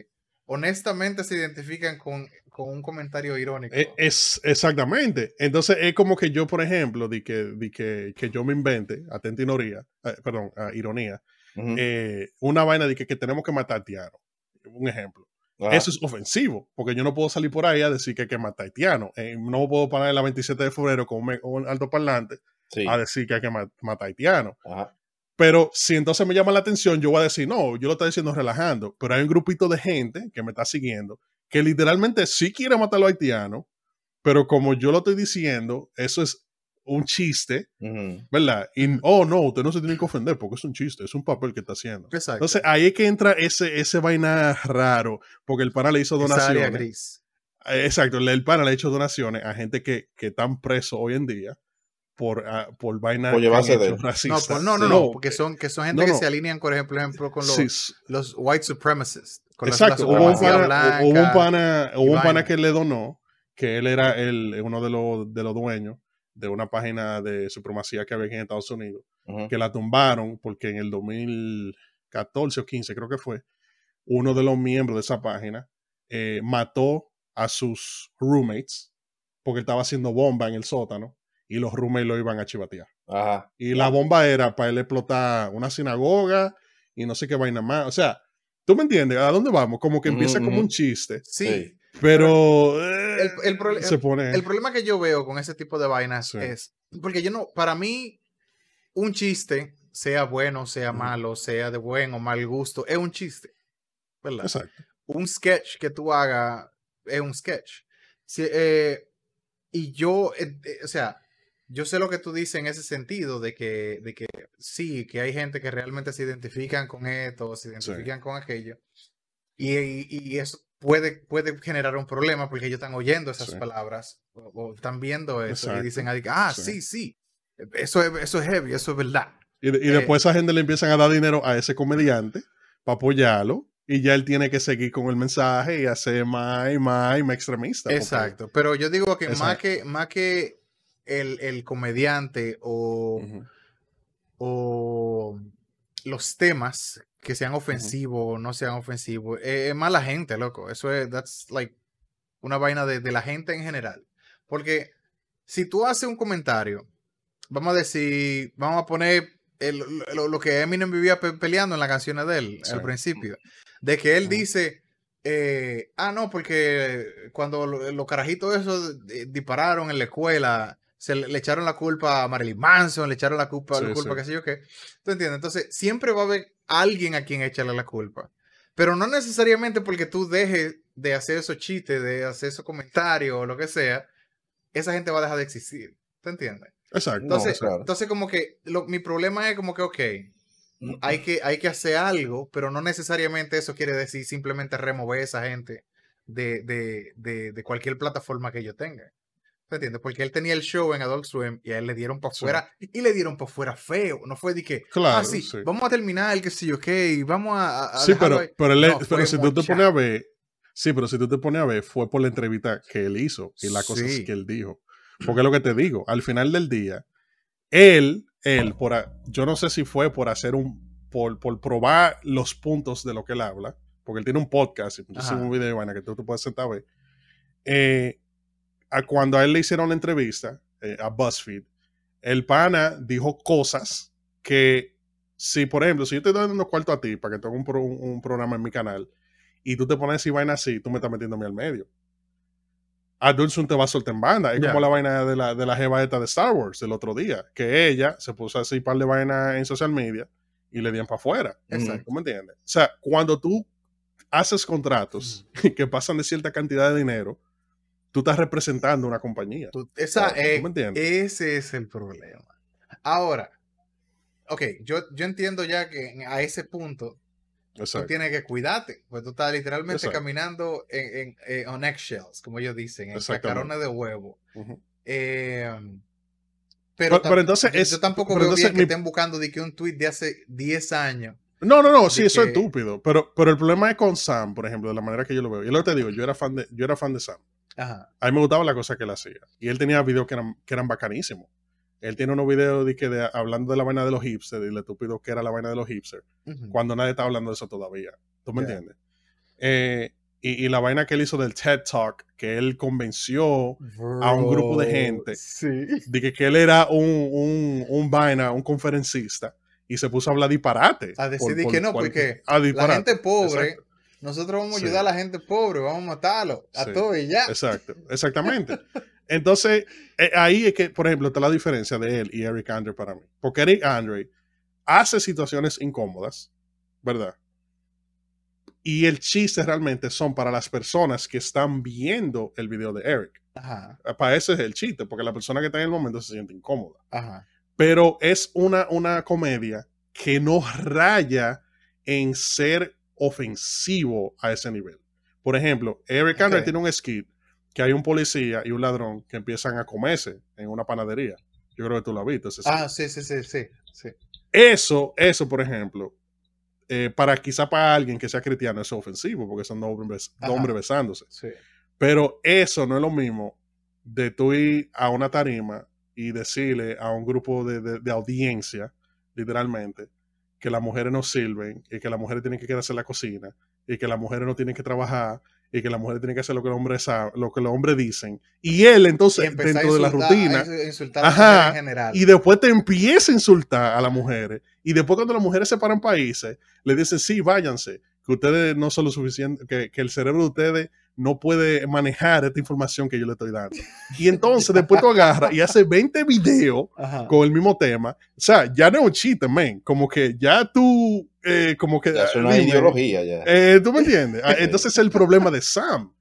eh, honestamente se identifican con, con un comentario irónico. e- Es exactamente. Entonces es como que yo, por ejemplo, di que, di que, que yo me invente, atento a ironía, eh, perdón, a ironía, eh, una vaina de que, que tenemos que matar a Tiano. Un ejemplo. Eso es ofensivo, porque yo no puedo salir por ahí a decir que hay que matar a Haitiano. Eh, no puedo parar el 27 de febrero con un, altoparlante Sí. a decir que hay que ma- matar a Haitiano. Ajá. Pero si entonces me llama la atención, yo voy a decir, no, yo lo estoy diciendo relajando. Pero hay un grupito de gente que me está siguiendo que literalmente sí quiere matar a los haitianos, pero como yo lo estoy diciendo, eso es un chiste. ¿verdad? Y, oh, no, usted no se tiene que ofender porque es un chiste, es un papel que está haciendo. Exacto. Entonces ahí es que entra ese, ese vaina raro, porque el pana le hizo Esa área donaciones. gris. Eh, Exacto, el el pana le ha hecho donaciones a gente que, que están presos hoy en día por, ah, por vainas Por él. No, racistas. pues, no, no, no, porque son, que son gente no, que se alinean, por ejemplo, ejemplo con los, Sí, s- los white supremacists. Con exacto. la Hubo un pana, hubo un pana, hubo y un pana vaina. que le donó, que él era el, uno de los, de los dueños de una página de supremacía que había aquí en Estados Unidos, que la tumbaron porque en el 2014 o 15 creo que fue, uno de los miembros de esa página eh, mató a sus roommates porque estaba haciendo bomba en el sótano y los roommates lo iban a chivatear. Ajá. Y la bomba era para él explotar una sinagoga y no sé qué vaina más. O sea, ¿tú me entiendes? ¿A dónde vamos? Como que empieza como un chiste, Sí. Sí. pero eh, El- el prole- se pone... El problema que yo veo con ese tipo de vainas Sí. es, porque yo no, para mí, un chiste, sea bueno, sea malo, sea de buen o mal gusto, es un chiste. ¿Verdad? Exacto. un sketch que tú hagas es un sketch. Si, eh, y yo, eh, eh, o sea, yo sé lo que tú dices en ese sentido, de que, de que sí, que hay gente que realmente se identifican con esto, se identifican con aquello, y, y- y eso puede, puede generar un problema porque ellos están oyendo esas Sí. palabras o, o están viendo eso Exacto. y dicen, ah, Sí. sí, sí, eso es, eso es heavy, eso es verdad. Y, y Eh, después esa gente le empiezan a dar dinero a ese comediante para apoyarlo y ya él tiene que seguir con el mensaje y hacer más y más y más extremista. porque- Exacto, pero yo digo que más que, más que el, el comediante o... O los temas que sean ofensivos o no sean ofensivos, eh, es mala gente, loco. Eso es, that's like una vaina de, de la gente en general. Porque si tú haces un comentario, vamos a decir, vamos a poner el- lo, lo que Eminem vivía pe- peleando en las canciones de él Sí. al principio, de que él dice, eh, ah, no, porque cuando lo- los carajitos esos eh, dispararon en la escuela, se le, le echaron la culpa a Marilyn Manson, le echaron la culpa, la Sí, culpa sí. qué sé yo qué. ¿Tú entiendes? Entonces, siempre va a haber alguien a quien echarle la culpa. Pero no necesariamente porque tú dejes de hacer esos chistes, de hacer esos comentarios o lo que sea, esa gente va a dejar de existir. ¿Tú entiendes? Exacto. Entonces, claro. entonces como que lo- mi problema es como que, ok, hay que, hay que hacer algo, pero no necesariamente eso quiere decir simplemente remover a esa gente de, de, de, de cualquier plataforma que ellos tengan. Porque él tenía el show en Adult Swim y a él le dieron para Sí. afuera y le dieron para afuera feo. No fue de que, Claro, ah, sí, sí. vamos a terminar el que sí, ok, y vamos a. a- Sí, pero, ahí". pero, él- No, pero fue si tú te pones a ver, sí, pero si tú te pones a ver, fue por la entrevista que él hizo y las cosas que él dijo. Porque es lo que te digo, al final del día, él, él, por, a- yo no sé si fue por hacer un, por, por probar los puntos de lo que él habla, porque él tiene un podcast y Ajá. videos, vaina, que tú te puedes sentar a ver. Eh, a cuando a él le hicieron la entrevista eh, a BuzzFeed, el pana dijo cosas que, si por ejemplo, si yo te estoy dando cuarto a ti para que tenga un, pro- un- un programa en mi canal y tú te pones a decir vaina así, tú me estás metiendo a mí al medio. Adulson te va a soltar en banda. Es como la vaina de la, de la jeva esta de Star Wars del otro día, que ella se puso a decir un par de vainas en social media y le dieron para afuera. Exacto. ¿Tú me entiendes? O sea, cuando tú haces contratos (laughs) que pasan de cierta cantidad de dinero, tú estás representando una compañía. Tú- esa, ¿Tú eh, me ese es el problema. Ahora, ok, yo, yo entiendo ya que en- a ese punto tú tienes que cuidarte, pues tú estás literalmente Exacto. caminando en, en, eh, on eggshells, como ellos dicen, en cacarones de huevo. Eh, Pero, Pero- entonces yo, es- yo tampoco veo entonces bien que estén buscando de que un tweet de hace 10 años. No, no, no, sí, eso es estúpido. Pero, pero el problema es con Sam, por ejemplo, de la manera que yo lo veo. Y lo que te digo, yo era fan de, yo era fan de Sam. Ajá. A mí me gustaba la cosa que él hacía. Y él tenía videos que eran, que eran bacanísimos. Él tiene unos videos de que de, hablando de la vaina de los hipsters y lo estúpido que era la vaina de los hipsters, cuando nadie está hablando de eso todavía. ¿Tú me entiendes? Eh, y, y la vaina que él hizo del TED Talk, que él convenció a un grupo de gente. Sí. de que, que él era un, un, un vaina, un conferencista, y se puso a hablar disparate. A decir de que no, porque a La gente pobre, Exacto. Nosotros vamos a ayudar a la gente pobre, vamos a matarlo, a Sí. todo y ya. Exacto, exactamente. Entonces, eh, ahí es que, por ejemplo, está la diferencia de él y Eric Andre para mí. Porque Eric Andre hace situaciones incómodas, ¿verdad? Y el chiste realmente son para las personas que están viendo el video de Eric. Ajá, Para ese es el chiste, porque la persona que está en el momento se siente incómoda. ajá. pero es una, una comedia que no raya en ser ofensivo a ese nivel. Por ejemplo, Eric Andre tiene un skit que hay un policía y un ladrón que empiezan a comerse en una panadería. Yo creo que tú lo has visto. ese. Ah, sí, sí, sí, sí. sí. Eso, eso, por ejemplo, eh, para quizá para alguien que sea cristiano es ofensivo porque son dos hombres, dos Ajá. hombres besándose. sí. Pero eso no es lo mismo de tú ir a una tarima y decirle a un grupo de, de- de audiencia, literalmente, que las mujeres no sirven y que las mujeres tienen que quedarse en la cocina y que las mujeres no tienen que trabajar y que las mujeres tienen que hacer lo que los hombres lo que los hombres dicen. Y él entonces dentro a de la rutina a Ajá, mujer en general. y después te empieza a insultar a las mujeres. Y después cuando las mujeres se paran países, le dicen, sí, váyanse, que ustedes no son lo suficiente, que, que el cerebro de ustedes no puede manejar esta información que yo le estoy dando. (laughs) Y entonces después tú agarras y haces 20 videos Ajá. con el mismo tema. O sea, ya no es un chiste, men. Como que ya tú, eh, como que... Ya es una dime, ideología ya. eh, ¿Tú me entiendes? Ah, (laughs) Entonces es el problema de Sam.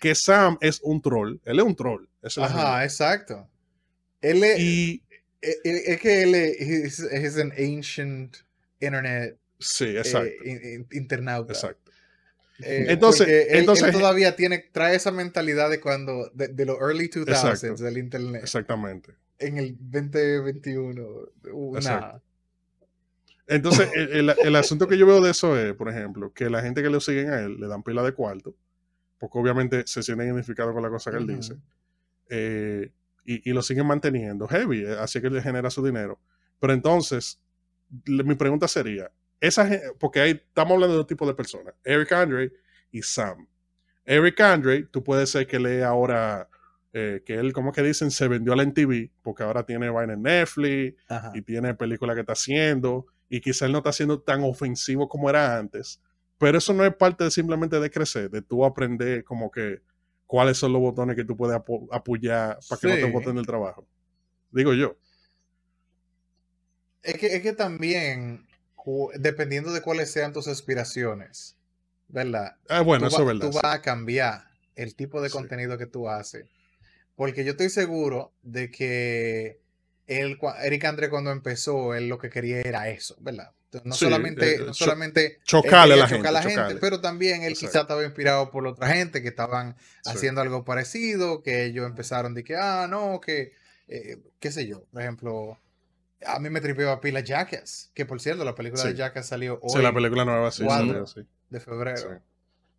Que Sam es un troll. Él es un troll. Es. Ajá, exacto. Él es, Y es, es que él es, es an ancient internet sí, eh, exacto. in- in- internauta. Exacto. Eh, Entonces- él- él entonces- todavía tiene, trae esa mentalidad de cuando, de, de los early 2000s Exacto. del internet. Exactamente. En el 2021. uh, Exacto. nada. Entonces, el, el- el asunto que yo veo de eso es, por ejemplo, que la gente que lo siguen a él le dan pila de cuarto, porque obviamente se sienten identificados con la cosa que él dice, eh, y, y lo siguen manteniendo heavy, eh, así que le genera su dinero. Pero entonces, le- mi pregunta sería, esa, porque ahí estamos hablando de dos tipos de personas, Eric Andre y Sam. Eric Andre, tú puedes ser que lee ahora, eh, que él, como que dicen, se vendió a la MTV, porque ahora tiene vaina en Netflix, Ajá. y tiene películas que está haciendo y quizá él no está siendo tan ofensivo como era antes, pero eso no es parte de simplemente de crecer, de tú aprender como que cuáles son los botones que tú puedes apo- apoyar para que no te boten del trabajo. Digo yo. Es que, es que también, dependiendo de cuáles sean tus aspiraciones, ¿verdad? Ah, bueno, tú, eso va- verdad. tú vas a cambiar el tipo de Sí. contenido que tú haces. Porque yo estoy seguro de que él, Eric Andre cuando empezó, él lo que quería era eso, ¿verdad? Entonces, no Sí, solamente, eh, no cho- solamente chocarle a la gente, chocarle. pero también él Exacto. quizá estaba inspirado por otra gente que estaban haciendo algo parecido, que ellos empezaron de que, ah, no, que, eh, qué sé yo, por ejemplo, a mí me tripeaba pila Jackass, que por cierto, la película de Sí. Jackass salió hoy Sí, la película nueva sí, sí. de febrero. Sí.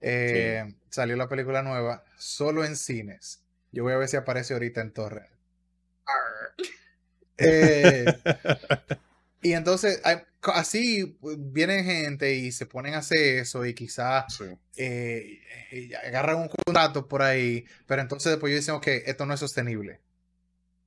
Eh, Salió la película nueva solo en cines. Yo voy a ver si aparece ahorita en Torre. Eh, y entonces, así vienen gente y se ponen a hacer eso y quizás Sí, eh, agarran un contrato por ahí, pero entonces después ellos dicen, ok, esto no es sostenible.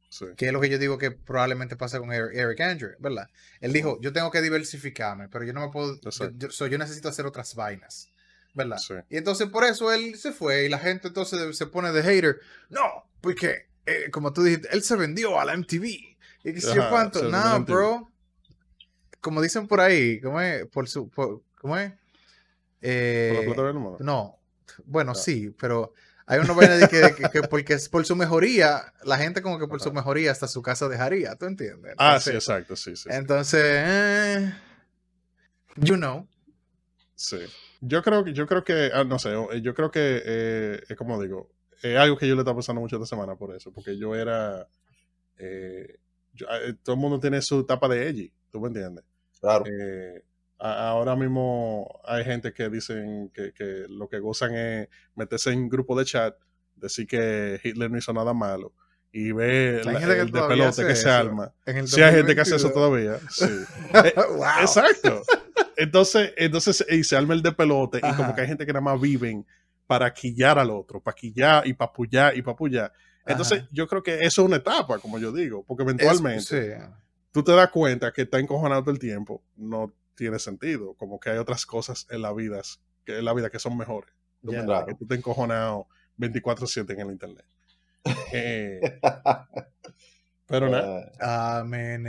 Sí. Que es lo que yo digo que probablemente pasa con Eric, Eric Andre, ¿verdad? Él dijo, yo tengo que diversificarme, pero yo no me puedo, yo, yo- so, yo necesito hacer otras vainas, ¿verdad? Sí. Y entonces por eso él se fue y la gente entonces se pone de hater. No, porque, eh, como tú dijiste, él se vendió a la MTV. Y que sé yo cuánto. No, MTV. bro. Como dicen por ahí, ¿cómo es? Por su, por- ¿cómo es? ¿Por Eh, la plata del mono? no, bueno, Ah. sí, pero hay una vaina de que, de que- que porque es por su mejoría, la gente como que por su mejoría hasta su casa dejaría, ¿tú entiendes? Ah, sí, exacto, sí, sí. Entonces, eh, you know. Sí. Yo creo que, yo creo que, ah, no sé, yo creo que, eh, es como digo, es algo que yo le estaba pasando mucho esta semana por eso, porque yo era, eh, yo- eh, todo el mundo tiene su etapa de edgy, ¿tú me entiendes? Claro. Eh, ahora mismo hay gente que dicen que, que lo que gozan es meterse en grupo de chat, decir que Hitler no hizo nada malo y ve la- el de pelote que se arma. Sí, hay gente que hace eso 2022. todavía. Sí. (laughs) Eh, Wow. Exacto. Entonces, entonces y se arma el de pelote y como que hay gente que nada más viven para quillar al otro, para quillar y para pullar y para pullar. Entonces, Ajá. yo creo que eso es una etapa, como yo digo, porque Es- eventualmente sí. tú te das cuenta que está encojonado todo el tiempo, no tiene sentido, como que hay otras cosas en la vida que en la vida que son mejores. Que tú te encojonado 24/7 en el internet. (laughs) Eh, pero nada, Ah, Amén.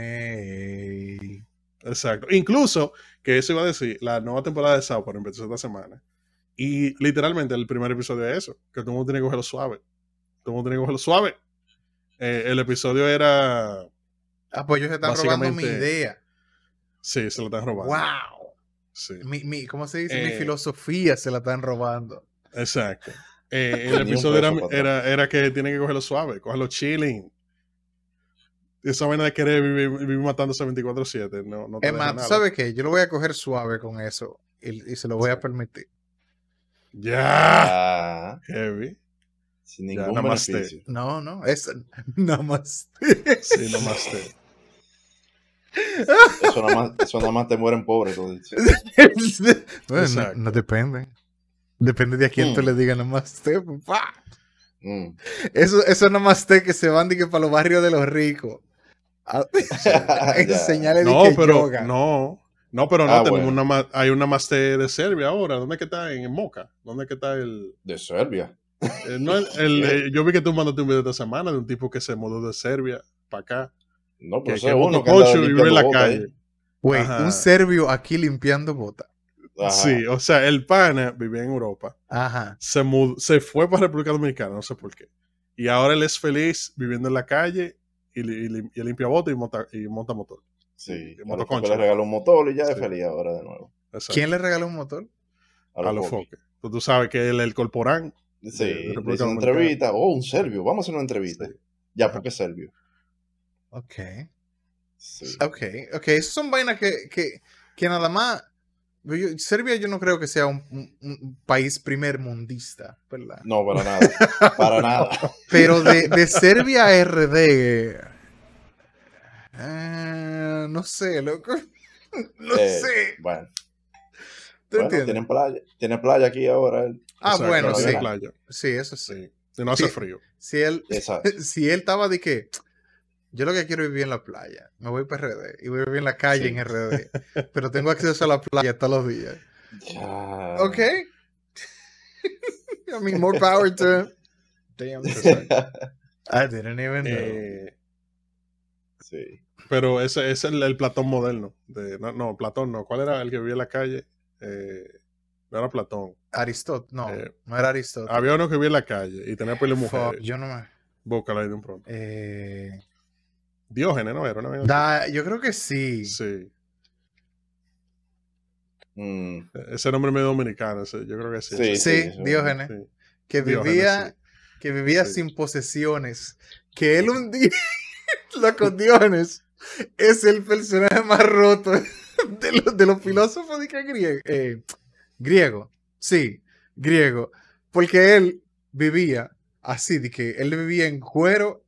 exacto. Incluso, que eso iba a decir, la nueva temporada de South Park empezó esta semana. Y literalmente el primer episodio de eso, que todo el mundo tiene que cogerlo suave. Todo el mundo tiene que cogerlo suave. Eh, el episodio era... Ah, pues ellos están robando mi idea. Sí, se lo están robando. Wow. Sí, Mi, mi, ¿Cómo se dice? Mi Eh, filosofía se la están robando. exacto. (laughs) Eh, el episodio era, era, era que tienen que cogerlo suave, cogerlo chilling. Esa vaina de querer vivir, vivir matándose 24-7. No, no te Es más, ¿tú nada. sabes qué? Yo lo voy a coger suave con eso y, y se lo voy a permitir. Ya. ah, Heavy. sin Ya, ningún namaste. beneficio. No, no, es (laughs) nada más. Sí, nomás te. Eso nada más, eso nada más te mueren pobres. tú (laughs) bueno, no, Exacto. no depende. Depende de a quién tú Mm. le digas namaste, papá. Mm. Eso, eso namaste que se van de que para los barrios de los ricos. A- (laughs) (laughs) Ya. Enseñarle de No, que pero yoga. no. No, pero no, Ah, tenemos bueno. una ma- hay una Namaste de Serbia ahora. ¿Dónde que está? En Moca. ¿Dónde que está el...? De Serbia. eh, no, el- el, eh, yo vi que tú mandaste un video esta semana de un tipo que se mudó de Serbia para acá. No, Que, pero que ese es es uno que anda y en la calle. Güey, un serbio aquí limpiando botas. Ajá. Sí, o sea, el pana vivía en Europa. Ajá. Se, mudó, se fue para República Dominicana, no sé por qué. Y ahora él es feliz viviendo en la calle y, li- y lim- y limpia botas y monta, y monta motor. Sí. Y le regaló un motor y ya es Sí. feliz ahora de nuevo. Exacto. ¿Quién le regaló un motor? A A los los focos. foques. Tú, tú sabes que él es el corporán. Sí, de le República hizo una Dominicana. entrevista. Oh, un serbio. Vamos a hacer una entrevista. Sí. Ya, porque es serbio. Ok. Sí. Ok, ok. Esas son vainas que, que, que nada más. yo- Serbia yo no creo que sea un, un- un país primer mundista, ¿verdad? No, para nada. (laughs) Para nada. (laughs) Pero de, de Serbia a RD. eh, no sé, loco. (laughs) No Eh, sé. Bueno, ¿Tú bueno entiendes? tienen playa. Tienen playa aquí ahora. Ah, bueno, no sí. playa. Sí, eso sí. Sí. Y no hace Sí. frío. Si él, si él estaba de que yo lo que quiero es vivir en la playa, me voy para RD y voy a vivir en la calle Sí. en RD, (laughs) pero tengo acceso a la playa todos los días. Ya. Ok. (laughs) I mean, more power to him. Damn, (laughs) I didn't even know. Eh, sí. pero ese ese es el, el Platón moderno. De, no, no, Platón no. ¿Cuál era el que vivía en la calle? Eh, no era Platón. Aristóteles, no, eh, no era Aristóteles. Había uno que vivía en la calle y tenía pele Fuck, mujeres. yo no me. Búscalo ahí de un pronto. Eh, Diógenes, ¿no? Era una vaina da, yo creo que sí. Sí. Mm, Ese nombre medio dominicano. yo creo que sí. Sí, Sí, sí, Diógenes. Sí. Que Diógenes, vivía, sí. que vivía Sí. sin posesiones. Que él un día, (laughs) loco, Diógenes, es el personaje más roto de los, de los filósofos de que griego. eh, griego, sí, griego. Porque él vivía así, de que él vivía en cuero,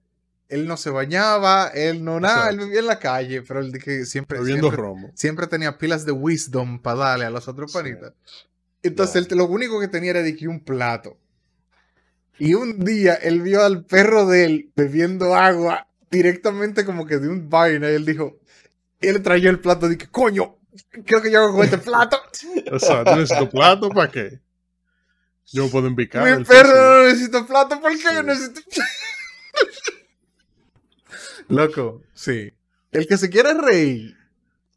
él no se bañaba, él no nada, él vivía en la calle, pero él que siempre, siempre, romo. siempre tenía pilas de wisdom para darle a los otros Sí. panitas. Entonces, Ya. él, lo único que tenía era de que un plato. Y un día él vio al perro de él bebiendo agua directamente como que de un vaina y él dijo, él traía el plato y dije, coño, ¿qué es lo que yo hago con este (laughs) plato? O sea, ¿tú necesitas plato para qué? Yo puedo embicar. Mi perro no necesita plato, ¿por qué yo Sí. necesito (laughs) Loco, sí. El que se quiere reír,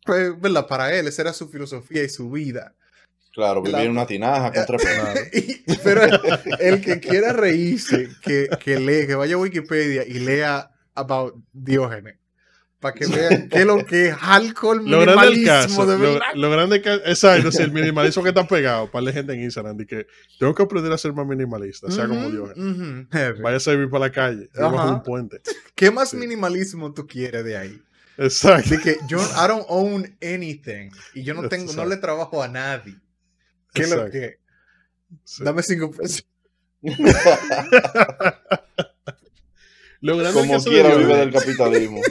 pues, ¿verdad? Para él, esa era su filosofía y su vida. claro, vivir La- en una tinaja con tres. (laughs) Y- pero el que quiera reírse, que, que lee, que vaya a Wikipedia y lea about Diógenes. Para que vean qué es lo que es alcohol Lo minimalismo caso, de verdad. lo grande que, exacto, sí, el minimalismo que está pegado, para la gente en Instagram, de que tengo que aprender a ser más minimalista, sea como Dios. Vaya a servir para la calle, bajo un puente. ¿Qué más Sí. minimalismo tú quieres de ahí? Exacto. De que yo I don't own anything y yo no tengo, no le trabajo a nadie. ¿Qué es lo que? Sí. Dame cinco pesos. (laughs) Lo grande del Como quiera vive del capitalismo. (laughs)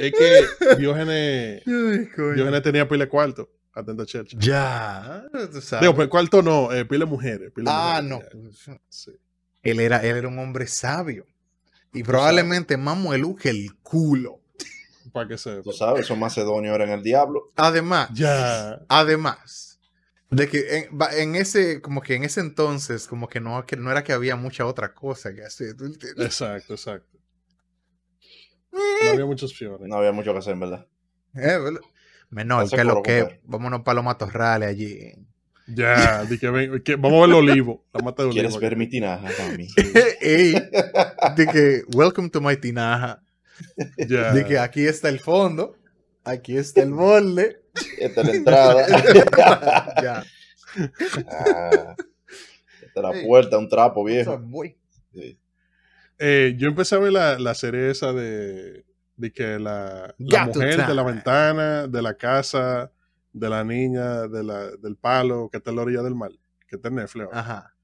es que Diógenes. (laughs) Diógenes tenía pile de cuarto. Atento a Churchill. Ya, tú sabes. Digo, pues cuarto no, eh, de mujeres. ah, no. mujeres, ya. Sí. Él era, él era un hombre sabio. Y probablemente más muelu que el culo. Para que sepa. Tú sabes, esos macedonios eran el diablo. Además, Ya. además de que en, en ese, como que en ese entonces, como que no, que no era que había mucha otra cosa que hacer. Exacto, exacto. No había muchas opciones. No había mucho que hacer, en verdad. Eh, ¿verdad? Menor, que lo que, vámonos para los matorrales allí. Ya, di que ven- que vamos a ver el olivo. La mata de olivo. ¿Quieres ver mi tinaja, mami? (laughs) Ey, de que, welcome to my tinaja. Ya. De que aquí está el fondo, aquí está el borde. Esta es la entrada. (laughs) ya. Ah, esta es la puerta, un trapo viejo. Sí. Eh, yo empecé a ver la, la serie esa de, de que la, la mujer de la ventana, de la casa, de la niña, de la, del palo, que está en la orilla del mar, que está en Netflix. Ajá.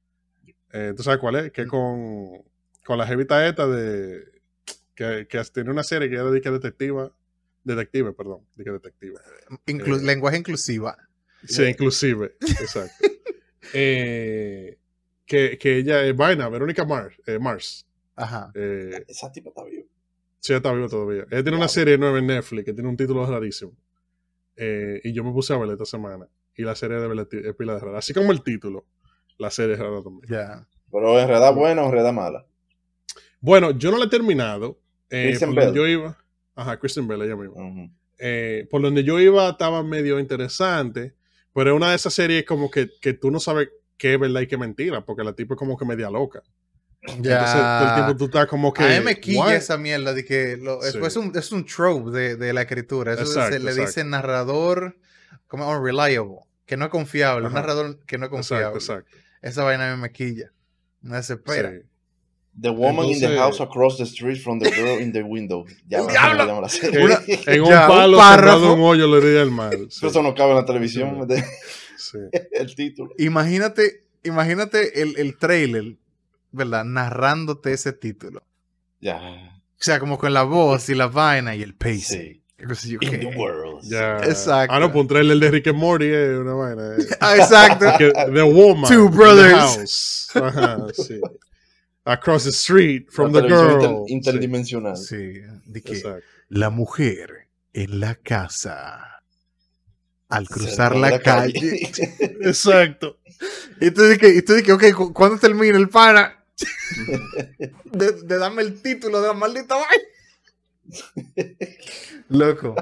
Eh, ¿Tú sabes cuál es? Que con, con la jevita esta de... Que, que tiene una serie que era de que detectiva. Detective, perdón. Que detective. Inclu- Eh. lenguaje inclusiva. Sí, inclusive. Exacto. (laughs) Eh, que, que ella es vaina, Verónica Mars. eh, Mars. Ajá. Eh, Esa tipa está viva. sí, está viva todavía. Ella tiene una serie nueva en Netflix que tiene un título rarísimo. Eh, y yo me puse a verla esta semana. Y la serie de es pila de rara. Así como el título, la serie es rara también. Ya. Pero en realidad buena o en realidad mala. Bueno, yo no la he terminado. Eh, yo iba. Ajá, Kristen Bell, ella misma. Eh, por donde yo iba estaba medio interesante, pero es una de esas series como que, que tú no sabes qué es verdad y qué es mentira, porque la tipa es como que media loca. Entonces todo el tiempo tú estás como que... a mí me quilla "What?". esa mierda de que lo- es, Sí. es un, es un trope de, de la escritura. Eso Exacto, se le exacto. dice narrador como unreliable, que no es confiable. Un narrador que no es confiable. exacto. Esa vaina me quilla. Me desespera. Sí. The woman in the Entonces- house across the street from the girl in the window. (laughs) Ya ¡El va, diablo! Una- (laughs) En un Ya, un palo en un hoyo le diría el mal. Sí, eso no cabe en la televisión, sí. (laughs) el título. Imagínate, imagínate el, el trailer, ¿verdad? Narrándote ese título. Ya. O sea, como con la voz y la vaina y el. Sí. Yo In qué. the world. Ya. Exacto. Ah, no, pues un trailer de Rick and Morty es una vaina. eh. Ah, exacto. The Woman. Two in the brothers. house. Ajá, sí. Across the street from La the girl. inter- interdimensional. Sí, de Sí, que exacto. la mujer en la casa al cruzar la, calle. (laughs) Exacto. y tú dices, y tú dices, ok, ¿cu- ¿cuándo termina el pana? (laughs) de, de darme el título de la maldita vaina. (laughs) loco.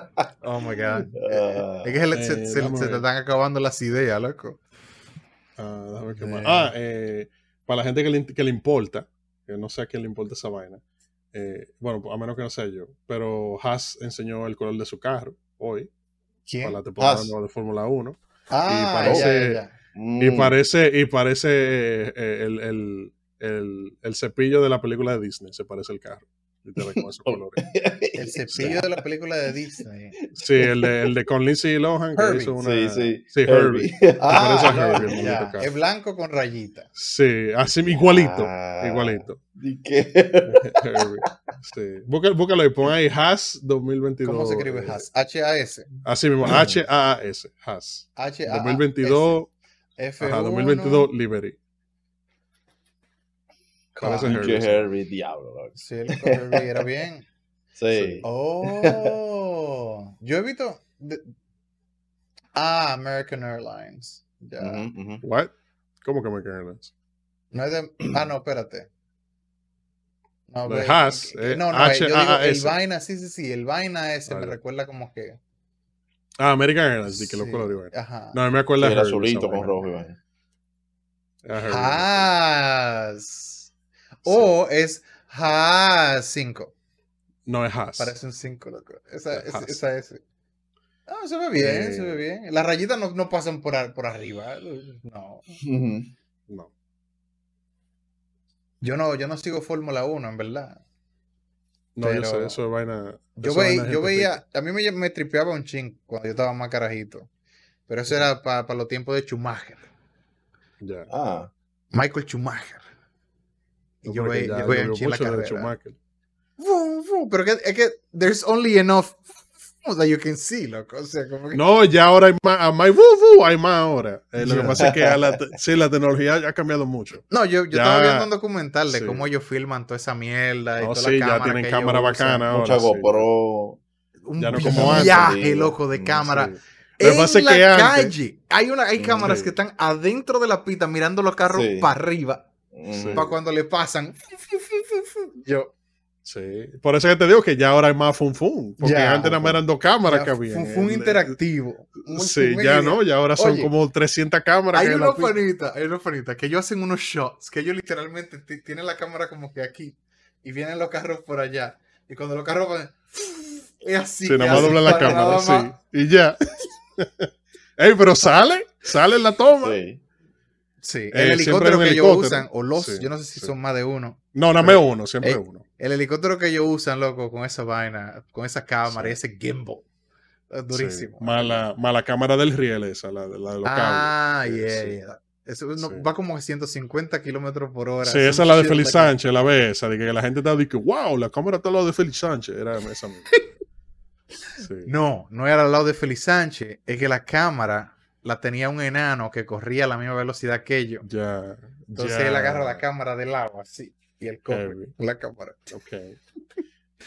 Oh my god. Ah, es que se, eh, te ver. están acabando las ideas, loco. Ah, Eh. más. Ah, eh, para la gente que le, que le importa, que no sé a quién le importa esa vaina, eh, bueno, a menos que no sea yo, pero Haas enseñó el color de su carro hoy, ¿Quién? para la temporada nueva de Fórmula 1. Ah, parece- ya, ya, ya. Y mm, parece, y parece eh, eh, el, el, el, el cepillo de la película de Disney, se parece el carro. Literal, con esos colores. (laughs) El cepillo de la película de Disney. Sí, el de, el de con Lindsay Lohan, que Herbie. hizo una. Sí, sí. Sí, Herbie. (laughs) Ah, Herbie, ya. Es blanco con rayita. Sí, así igualito. Ah. Igualito. ¿Y qué? (laughs) Herbie. Sí. Búscalo, búscalo y pon ahí Haas 2022. ¿Cómo se escribe Haas? H-A-S. Así mismo, H-A-A-S. Haas. H-A-A-S. 2022. F1. Ajá, 2022 Liberty. Ah, Herbie, Pinche sí. Herbie, diablo. loco. Sí, el Herbie (laughs) era bien. Sí. Oh, yo he visto. de- Ah, American Airlines. Ya. Ujú, ujú. What? ¿Cómo que me quedan No es de. (clears throat) Ah, no, espérate. No, Lo de Haas, eh, no, no, yo digo el H-A-A-S. vaina, sí, sí, sí, el vaina ese me recuerda como que. Ah, American Airlines, sí, que lo sí, color iba. Ajá. No, me acuerdo de era azulito con rojo. Era Herbie. Haas. O es Ah, 5. No es Haas. Parece un 5, loco. Esa, Es esa, Haas. esa S. Ah, se ve bien, Eh. se ve bien. Las rayitas no, no pasan por, ar- por arriba. No. No. Yo no, yo no sigo Fórmula 1, en verdad. No, yo sé, eso es vaina. Yo, es vaina yo veía, a mí me, me tripeaba un ching cuando yo estaba más carajito. Pero eso era para los tiempos de Schumacher. Ya. Ah, Michael Schumacher. Y yo ya yo un llovió ching la carrera. Pero que, es que there's only enough that you can see, loco. O sea, como que... No, ya ahora hay más, a más, hay más ahora. Eh, lo que Ya. pasa es que a la (laughs) sí, la tecnología ya ha cambiado mucho. No, yo, yo Ya- estaba viendo un documental de sí. cómo ellos filman toda esa mierda y No, toda sí, la ya cámara tienen que ellos cámara bacana ahora. sí. GoPro. Un Ya no como antes. viaje, Sí, loco, de cámara. Sí. Lo que En pasa es la que antes- calle. Hay, una, hay cámaras sí. que están adentro de la pista mirando los carros Sí. para arriba. Ujú. Para cuando le pasan. Yo. Sí. Por eso que te digo que ya ahora hay más fun fun. Porque Ya. antes nada más eran dos cámaras ya que había. fue, fue un El- interactivo. Sí, ya no, ya ahora son Oye, como 300 cámaras. Hay que pista. panitas, hay unos panitas que ellos hacen unos shots, que ellos literalmente ti- tienen la cámara como que aquí y vienen los carros por allá. Y cuando los carros van, es así. Sí, que nada más hacen dobla la cámara, sí. Y ya. (laughs) Ey, pero sale, sale en la toma. Sí. Sí, Eh, el siempre helicóptero que ellos helicóptero. usan, o los, Sí, yo no sé si sí. son más de uno. No, nada más uno, siempre Ey, uno. El helicóptero que ellos usan, loco, con esa vaina, con esa cámara y ese gimbal. Durísimo. Mala, mala cámara del riel esa, la, de- la de los ah, cables. yeah, Sí. yeah. Eso no- va como a 150 kilómetros por hora. Sí, esa es la de Félix. Sánchez, la vez esa, de que la gente estaba diciendo, wow, la cámara está al lado de Félix Sánchez. Era esa misma. (laughs) No, no era al lado de Félix Sánchez, es que la cámara la tenía un enano que corría a la misma velocidad que ellos. Ya. Entonces ya. él agarra la cámara del lado así y él corre la cámara. Ok.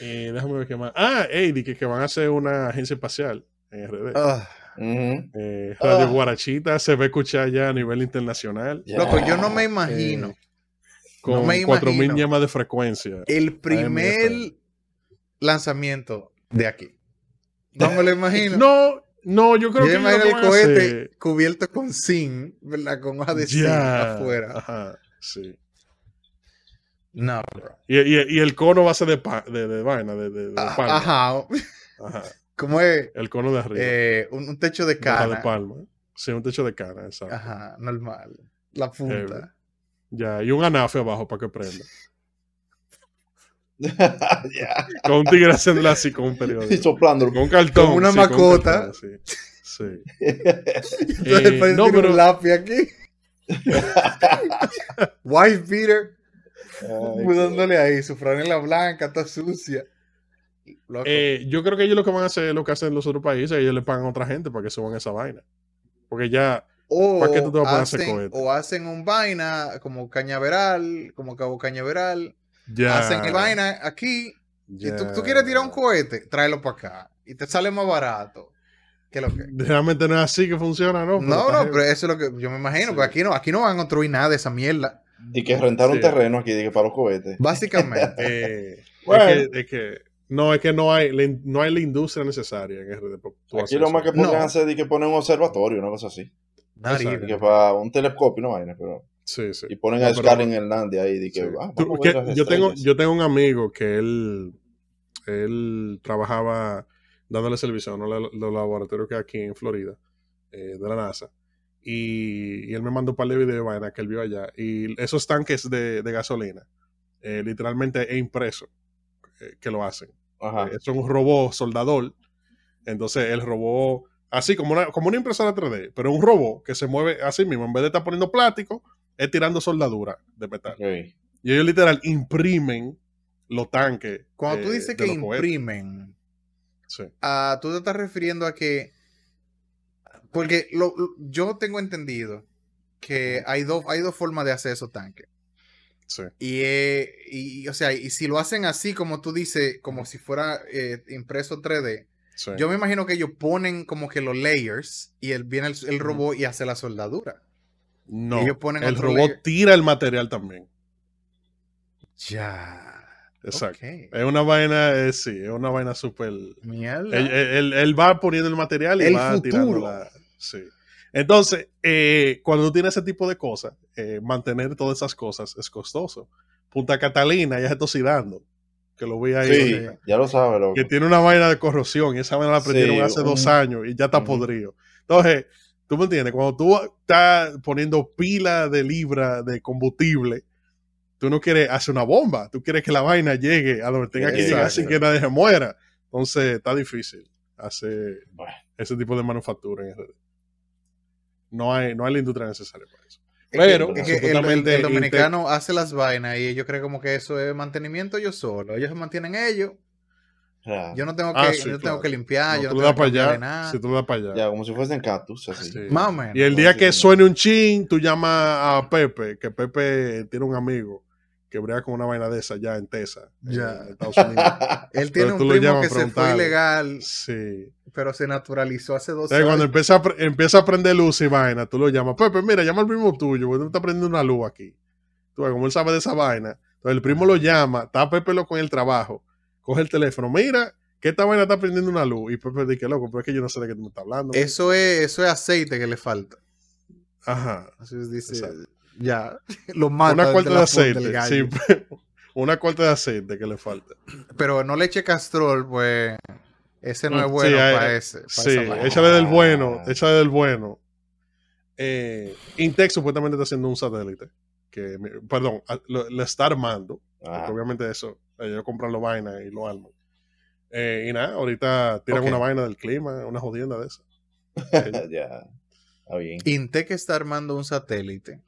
Y déjame ver qué más. Ah, ey, di que, que van a hacer una agencia espacial en RD. Ah. Eh, Radio Ah. Guarachita se va a escuchar ya a nivel internacional. Loco, yo no me imagino Eh, Con me 4000 imagino. llamas de frecuencia. el primer lanzamiento de aquí. No me lo imagino. No, no, yo creo yo que imagino el cohete hacer. cubierto con zinc, ¿verdad? Con hoja de zinc afuera. Ajá, sí. No, bro. Y, y- y el cono va a ser de, pa- de, de vaina, de, de, de Ah, palma. Ajá. Ajá. Como es El cono de arriba. eh, un, un techo de hoja de cana. palma. Sí, un techo de cana, exacto. Ajá, normal. La punta. Ya, y un anafe abajo para que prenda. (laughs) Con un tigre haciéndole así con un Y periódico. soplándolo. Con un cartón. Como una sí, con un cartón, sí. Sí. (laughs) Entonces Eh, el país no, tiene pero- un lápiz aquí. (laughs) Wife beater. Ay, Mudándole ahí, su franela blanca, toda sucia. Eh, yo creo que ellos lo que van a hacer es lo que hacen los otros países, ellos le pagan a otra gente para que suban esa vaina. Porque ya, o, ¿para qué tú te vas a poner a hacer hacen, o hacen un vaina como cañaveral, como cabo cañaveral. Ya. Hacen el vaina aquí. Y tú, tú quieres tirar un cohete, tráelo para acá. Y te sale más barato. ¿Qué es lo que? Realmente no es así que funciona, ¿no? No, no, pero eso es lo que yo me imagino. Sí. Porque aquí no, aquí no van a construir nada de esa mierda. Y que rentar un terreno aquí, de que para los cohetes. Básicamente. (laughs) Eh, Bueno. es, que, es que- no, es que no hay, no hay la industria necesaria en RD. Aquí lo más que podrían No. hacer es que ponen un observatorio, una cosa así. Que para un telescopio, no vaina, pero. Sí, sí. Y ponen No, a pero- Scarlett Hernández ahí, de que. Sí. ah, vamos a ver yo, tengo, yo tengo un amigo que él, él trabajaba dándole servicio a uno de los laboratorios que hay aquí en Florida, eh, de la NASA. Y, y él me mandó un par de videos de vaina que él vio allá. Y esos tanques de, de gasolina, eh, literalmente es impreso eh, que lo hacen. Ajá. Es un robot soldador. Entonces el robot, así como una, como una impresora 3D, pero un robot que se mueve así mismo, en vez de estar poniendo plástico, es tirando soldadura de metal. Y ellos literal imprimen los tanques. Cuando tú eh, dices que imprimen, Sí. ah, tú te estás refiriendo a que. Porque lo- lo- yo tengo entendido que hay, dos hay dos formas de hacer esos tanques. Sí. Y, eh, y, o sea, y si lo hacen así, como tú dices, como si fuera eh, impreso 3D, sí. yo me imagino que ellos ponen como que los layers y el, viene el, el robot y hace la soldadura. No, ellos ponen el robot layer. tira el material también. Ya. Exacto. Es una vaina, eh, sí, es una vaina súper... Mierda. Él, él- él va poniendo el material y El va futuro. tirando la... Sí. Entonces, eh, cuando tú tienes ese tipo de cosas, eh, mantener todas esas cosas es costoso. Punta Catalina ya se está oxidando. Que lo vi ahí. Sí, ya lo sabe, loco. Que tiene una vaina de corrosión y esa vaina la prendieron Sí, hace dos años y ya está podrido. Entonces, tú me entiendes, cuando tú estás poniendo pila de libra de combustible, tú no quieres hacer una bomba, tú quieres que la vaina llegue a donde tenga que llegar Exacto. sin que nadie se muera. Entonces, está difícil hacer Bueno. ese tipo de manufactura en RD. No hay, no hay la industria necesaria para eso. Es que- Pero, es que el- el, supuestamente, el dominicano hace las vainas y ellos creen como que eso es mantenimiento yo solo. Ellos se mantienen ellos. Yo no tengo que, Ah, sí, yo no claro. tengo que limpiar, No, yo tú no le das tengo para allá. nada. Si tú le das para allá. Ya, como si fuesen cactus, así. Sí. Más o menos. Y el día que suene un chin, tú llamas a Pepe, que Pepe tiene un amigo que brega con una vaina de esa ya en Tesa, Ya. en Estados Unidos. (laughs) Él tiene un lo primo que se fue ilegal, Sí. pero se naturalizó hace dos cuando años. empieza a, empieza a prender luz y vaina, tú lo llamas, Pepe, mira, llama al primo tuyo, porque tú me estás prendiendo una luz aquí. Tú ves, como él sabe de esa vaina. Entonces el primo lo llama, está Pepe loco en el trabajo, coge el teléfono, mira, que esta vaina está prendiendo una luz. Y Pepe dice, loco, pero es que yo no sé de qué tú me estás hablando. Eso es, eso es aceite que le falta. Ajá. Así es, dice, Exacto. ya, (laughs) lo mata una cuarta de aceite. Sí, (laughs) una cuarta de aceite que le falta. Pero no le eche castrol, pues ese no es sí, bueno hay- para ese. pa' Sí, échale del bueno, Ah. échale del bueno. Eh, Intec supuestamente está haciendo un satélite. Que, perdón, lo, lo está armando. Porque obviamente eso, ellos compran la vaina y lo arman. Eh, y nada, ahorita tiran una vaina del clima, una jodienda de esa. (laughs) ya. Está bien. Intec está armando un satélite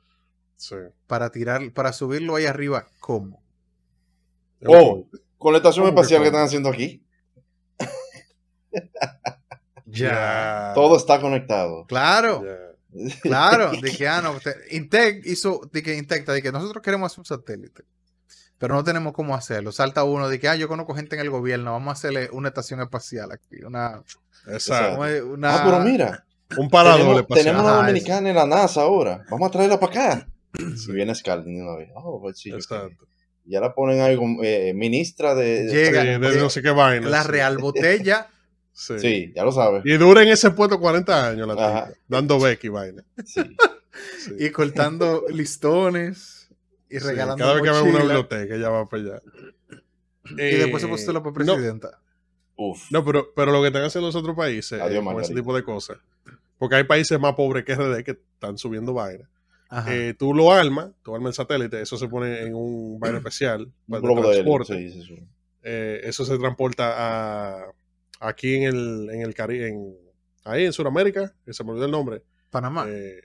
Sí. para tirar, para subirlo ahí arriba. ¿Cómo? Oh, con la estación ¿Cómo que espacial que están haciendo aquí, (laughs) Ya. todo está conectado. Claro, Ya. claro. (laughs) De que, ah, no, te- Intec hizo, de que Intec, de que nosotros queremos hacer un satélite, pero no tenemos cómo hacerlo. Salta uno de que, ah, yo conozco gente en el gobierno, vamos a hacerle una estación espacial aquí, una, Exacto. una Ah, pero mira, Un parador tenemos, espacial. tenemos una dominicana en la NASA ahora. Vamos a traerla para acá. Sí. Y viene Scarlett de una vez. Oh, pues sí. Exacto. Ya la ponen ahí como eh, ministra de. Llega. Sí, de no sé qué vaina. la real (laughs) botella. Sí. Sí, ya lo sabes. Y dura en ese puesto 40 años la dando beck y vaina. Sí. Sí. y cortando listones y Sí, regalando Cada vez que a una biblioteca, ella va para allá. y después se Eh, postula para no, presidenta. Uf. No, pero, pero lo que están haciendo los otros países Adiós, eh, con ese tipo de cosas. Porque hay países más pobres que RD que están subiendo vaina. Ajá. Eh, tú lo armas, tú armas el satélite, eso se pone en un vaina especial Un para globo de helio. transporte. Sí, sí, sí. Eh, eso se transporta a, aquí en el, en el Caribe, en, ahí en Sudamérica, que se me olvidó el nombre. Panamá. Eh,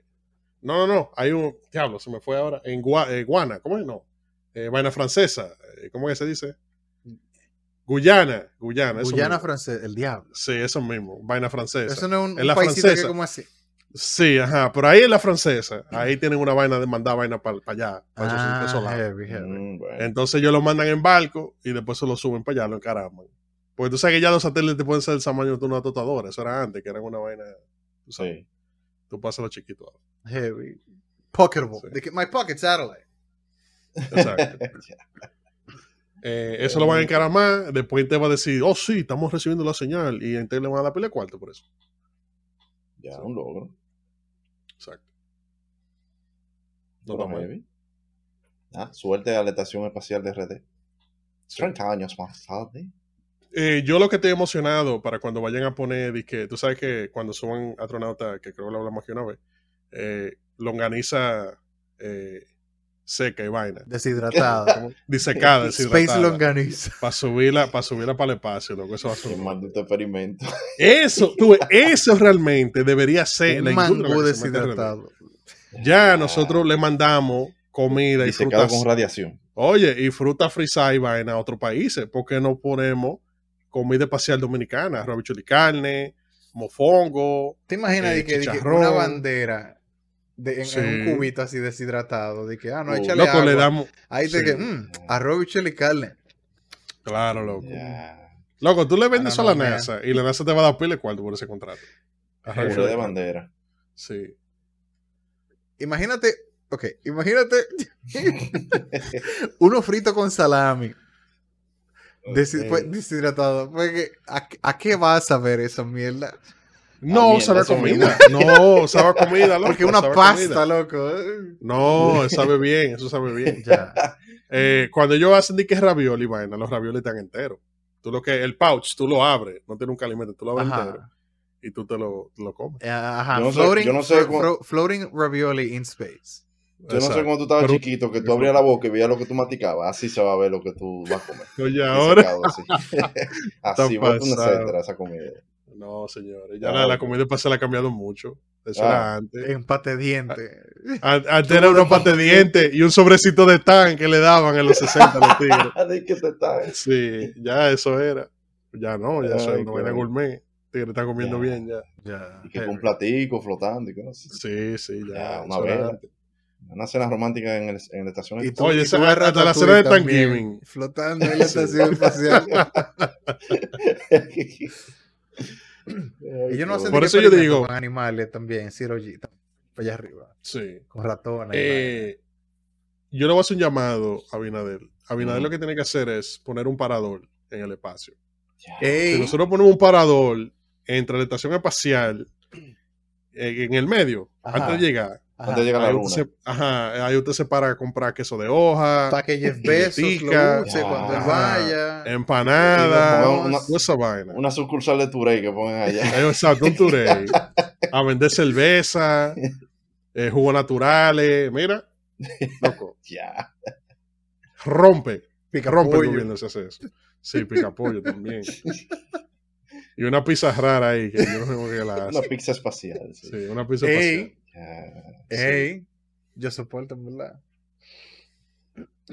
no, no, no, hay un, diablo, se me fue ahora, en Gua- eh, Guana, ¿cómo es? No, eh, vaina francesa, eh, ¿cómo es que se dice? Guyana, Guyana. Guyana francés, el diablo. Sí, eso mismo, vaina francesa. Eso no es un, Es un la paísito que francesa. como así. Sí, ajá, pero ahí en la francesa, ahí tienen una vaina de mandar vaina para allá, para esos- Ah, heavy, heavy. Mm, bueno. Entonces ellos lo mandan en barco y después se lo suben para allá, lo encaraman. Porque tú sabes que ya los satélites pueden ser del tamaño de una totadora, eso era antes, que eran una vaina, tú sabes, Sí. tú pasas lo chiquito ahora. Heavy. Pocketable. Sí. De que, my pocket satellite. Exacto. (laughs) Eh, eso lo van a encaramar, después te va a decir, oh sí, estamos recibiendo la señal, y entonces le van a dar pile de cuarto por eso. ya, un logro. Exacto. No está heavy. Ah, suerte a la estación espacial de RD. 30 años más tarde. Eh, yo lo que estoy emocionado para cuando vayan a poner, y que tú sabes que cuando suban astronautas, que creo que lo hablamos aquí una vez, eh, longaniza eh, seca y vaina. Deshidratado. (laughs) Disecada, Space deshidratada. Longaniza. Para subirla, para subirla para el espacio, loco. Eso va a maldito experimento. Eso, tú eso realmente debería ser la deshidratado. Ya nosotros le mandamos comida y frutas. con radiación. Oye, y fruta frisada y vaina a otros países. ¿Por qué no ponemos comida espacial dominicana? Y carne, mofongo. ¿Te imaginas Eh, de que, de que chicharrón. una bandera de, en, un cubito así deshidratado? De que, ah, no, Uh, échale Loco, le agua. damos. Ahí te sí. que, mm, arroz, bichuela y carne. Claro, loco. Loco, tú le vendes no, eso a la no, man. NASA y la NASA te va a dar pile cuarto por ese contrato. Bichuela de bandera. Sí. Imagínate, ok, imagínate (laughs) uno frito con salami. Deshi- Ok. pues, deshidratado. Porque, ¿a, ¿A qué vas a ver esa mierda? No, mierda, sabe a comida. (laughs) No, sabe a comida, loco. Porque una a pasta, comida. loco. No, sabe bien, eso sabe bien. Ya. Eh, cuando ellos hacen de que es ravioli, vaina, los ravioli están enteros. Tú lo que, el pouch, tú lo abres, no tiene un calimento, tú lo abres Ajá. entero y tú te lo, lo comes. Ajá. Yo no sé- floating, yo no sé flo- cómo- flo- floating ravioli in space. Yo no sé cómo tú estabas Pero- chiquito, que tú abrías la boca y veías lo que tú masticabas. Así se va a ver lo que tú vas a comer. Oye, ahora. Así. (laughs) (laughs) así, Está bota una esa comida. No, señores, ya Ah, la, la comida para se la ha cambiado mucho. Eso Ah. era antes. Empate diente. An- (laughs) Antes era unos pate de dientes y un sobrecito de tan que le daban en los 60 a los (laughs) tigres. Sí, ya eso era. Ya no, ya eso Ay, vaina qué- gourmet. Tigre está comiendo Ya. bien ya. Ya. Y que con un platico flotando y que no sé. Sí, sí, ya. Ya, una era antes. Una cena romántica en, el, en la estación. Y tú- Oye, esa- ves hasta la cena de también, Thanksgiving. Flotando en la estación espacial. (laughs) Ay, Ellos no hacen Por eso yo digo- con animales también, Zero G, allá arriba, Sí. con ratones. Eh, yo le voy a hacer un llamado a Abinader. Abinader Mm. lo que tiene que hacer es poner un parador en el espacio. Si nosotros ponemos un parador entre la estación espacial eh, en el medio, Ajá. antes de llegar, ajá, Antes de llegar a la ahí luna. usted, se, ajá, ahí usted se para a comprar queso de hoja, para que Jeff Bezos lo use cuando él vaya. empanada, Y le pongan toda esa vaina. Una sucursal de Turey que pongan allá. (laughs) Exacto, un turey. A vender cerveza, eh, jugos naturales. Mira, loco, (laughs) ya. rompe. Pica rompe el gobierno si hace eso. Sí, pica pollo también. Y una pizza rara ahí, que yo no sé cómo que la Una hace. pizza espacial. Sí. Sí, una pizza Ey. espacial. Ya. Ey, yo soporto, ¿verdad?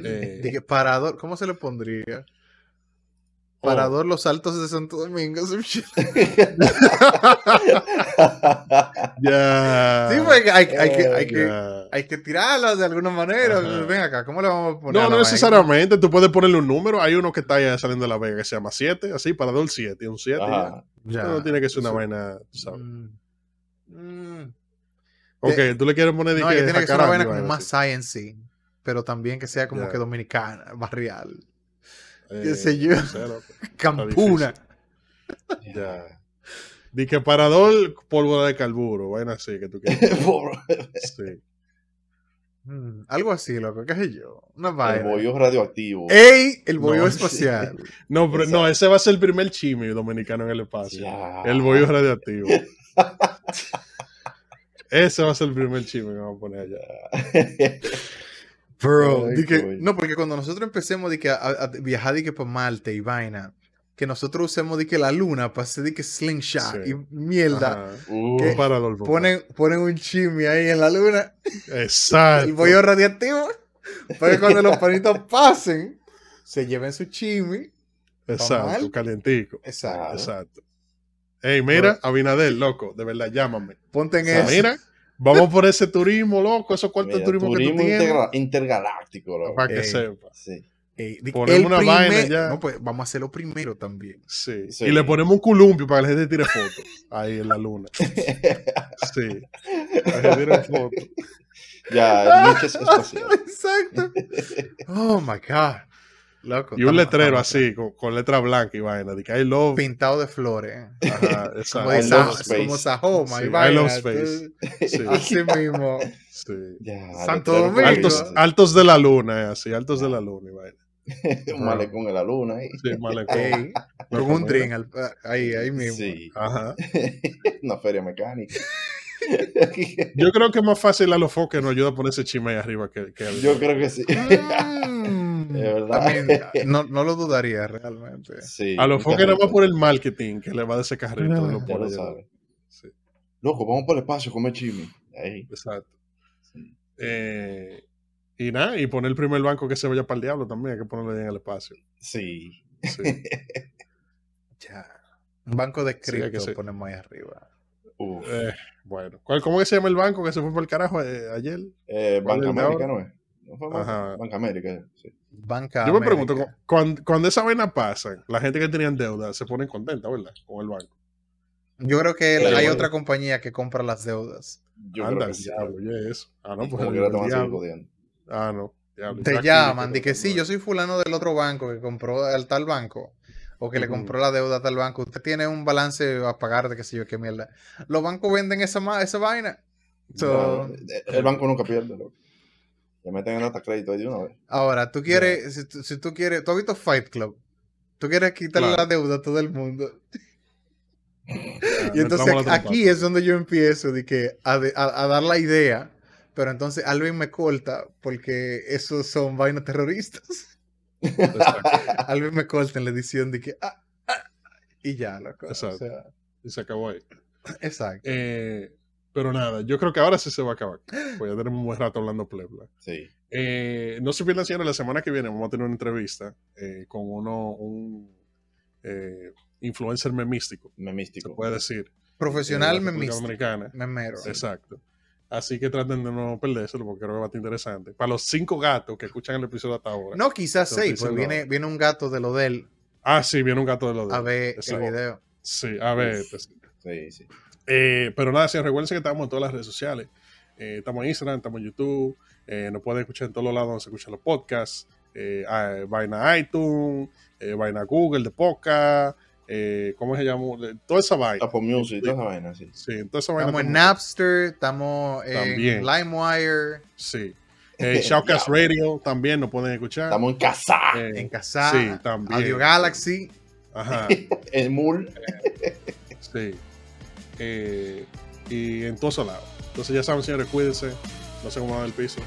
Eh, Dije, parador, ¿cómo se le pondría? oh, Parador Los Altos de Santo Domingo. (laughs) Sí, Ya. porque hay, hay que, hay, que, ya. hay que tirarlas de alguna manera. Ajá. Ven acá, ¿cómo le vamos a poner? No, a no vaina? necesariamente. Tú puedes ponerle un número. Hay uno que está ya saliendo de la vega que se llama 7, así, parador 7, y un 7. Ajá. Ya. No tiene que ser una Sí. vaina, tú sabes. Mm. Mm. Ok, tú le quieres poner de No, que que tiene que ser una vaina como más science pero también que sea como que dominicana, barrial, Eh, qué sé yo. (laughs) campuna. Ya. Di que parador, pólvora de carburo, vaina así que tú quieres. (laughs) Sí. Mm, algo así, loco, qué sé yo. Una El vaina. bollo radioactivo. ¡Ey! El bollo No. (laughs) espacial. No, pero no, ese va a ser el primer chimi dominicano en el espacio. El bollo radioactivo. Ese va a ser el primer chimi que vamos a poner allá. (laughs) Bro, Ay, que- no, porque cuando nosotros empecemos di que a, a viajar di que para Marte y vaina, que nosotros usemos di que la luna para hacer di que slingshot Sí. y mierda. Uh. Ponen, ponen un chimi ahí en la luna, Exacto. el bollo radiactivo, para que cuando los panitos (laughs) pasen, se lleven su chimi. Exacto, calientico. Exacto. Exacto. Ey, mira, Abinader, loco, de verdad, llámame. Ponte en O sea, eso. Mira, vamos por ese turismo, loco, esos cuartos de turismo, que tú tienes. intergaláctico. loco. Para que Ey. sepa. Sí. Ponemos el una vaina ya. No, pues vamos a hacerlo primero también. Sí. Sí. Y le ponemos un columpio para que la gente tire fotos ahí en la luna. (laughs) Sí. Para que tire fotos. ya, el nicho es espacial. (laughs) Exacto. Oh my God. Loco. Y un estamos- letrero estamos así, con, con letra blanca y vaina. De que I love. Pintado de flores. ¿eh? Ajá, (laughs) Como, de I Sa- love space. como Sahoma Sí, y I vaina. love space. entonces, Sí, (laughs) Así mismo. sí. Ya, Santo Domingo. Altos, altos de la luna, eh, así, altos de la luna y vaina. (laughs) Un malecón en la luna ahí. Sí, malecón. Ey, con un al- ahí, ahí mismo. Sí. Ajá. Una feria mecánica. Yo creo que es más fácil a los foques nos ayuda a poner ese chisme ahí arriba que, que Yo creo que sí. Mm, Verdad. también, (laughs) no, no lo dudaría realmente. Sí, A los foques nada más por el marketing que le va de ese carrito. Lo Ya lo allá. sabe. Sí, Loco, vamos por el espacio a comer chimi. Ahí. exacto. Sí. Eh, y nada, y poner el primer banco que se vaya para el diablo también, hay que ponerlo ahí en el espacio. Sí. Sí. (laughs) Ya. Un banco de que cripto ser. ponemos ahí arriba. Uf. Eh, bueno, ¿Cuál, ¿cómo que se llama el banco que se fue por el carajo eh, ayer? Eh, ¿cuál Banca ahora? ¿no es? ¿No fue Ajá. Banca, Banca América? Sí. Banca Yo me América. pregunto, cu- cuando, cuando esa vaina pasa, la gente que tenían deuda se pone contenta, ¿verdad? Con el banco. Yo creo que Oye, hay bueno. otra compañía que compra las deudas. Yo Anda, creo el que sí. diablo, oye eso. Ah, no, pues el. Ah, no. diablo, Te llaman, de que sí, yo soy fulano del otro banco que compró al tal banco. o que le compró la deuda a tal banco, usted tiene un balance a pagar de qué sé yo qué mierda. Los bancos venden esa, esa vaina. So, No, el banco nunca pierde, loco. Le meten el data crédito ahí de una vez. ahora, tú quieres, si, tú- si tú quieres, tú has visto Fight Club, tú quieres quitarle Claro. la deuda a todo el mundo. Ya, Y entonces aquí es donde yo empiezo de que a, de- a- a dar la idea, pero entonces Alvin me corta porque esos son vainas terroristas. (laughs) Alvin me corta en la edición de que ah, ah, y ya, loco. O Exacto. sea, Y se acabó ahí. exacto. Eh, pero nada, yo creo que ahora sí se va a acabar. Pues ya tenemos un buen rato hablando plebla. Sí. Eh, no se pierdan, señores, la semana que viene vamos a tener una entrevista eh, con uno, un eh, influencer memístico, Me se místico. puede decir. Profesional de la me República Dominicana. memero. Exacto. Así que traten de no perdérselo porque creo que va a estar interesante. Para los cinco gatos que escuchan el episodio hasta ahora. No, quizás Lo seis, pues diciendo viene, viene un gato de lo de él Ah, sí, viene un gato de los a dos. ver Exacto. el video. Sí, a ver. Pues, Sí, sí. Eh, pero nada, señores, recuerden que estamos en todas las redes sociales. Eh, estamos en Instagram, estamos en YouTube. eh, nos pueden escuchar en todos los lados donde se escuchan los podcasts. Eh, vaina iTunes, eh, vaina Google de podcast. Eh, ¿Cómo se llama? Toda esa vaina. Apple Music, toda esa vaina, sí. Sí, toda esa vaina. Estamos en Napster, estamos También. en LimeWire, Sí. Eh, Shoutcast (laughs) Radio también nos pueden escuchar. Estamos en casa. Eh, en Casa, Sí, también. Audio Galaxy. Ajá, (laughs) En Mul. sí. Eh, y en todos lados. Entonces ya saben, señores, cuídense. No se acomodan el piso.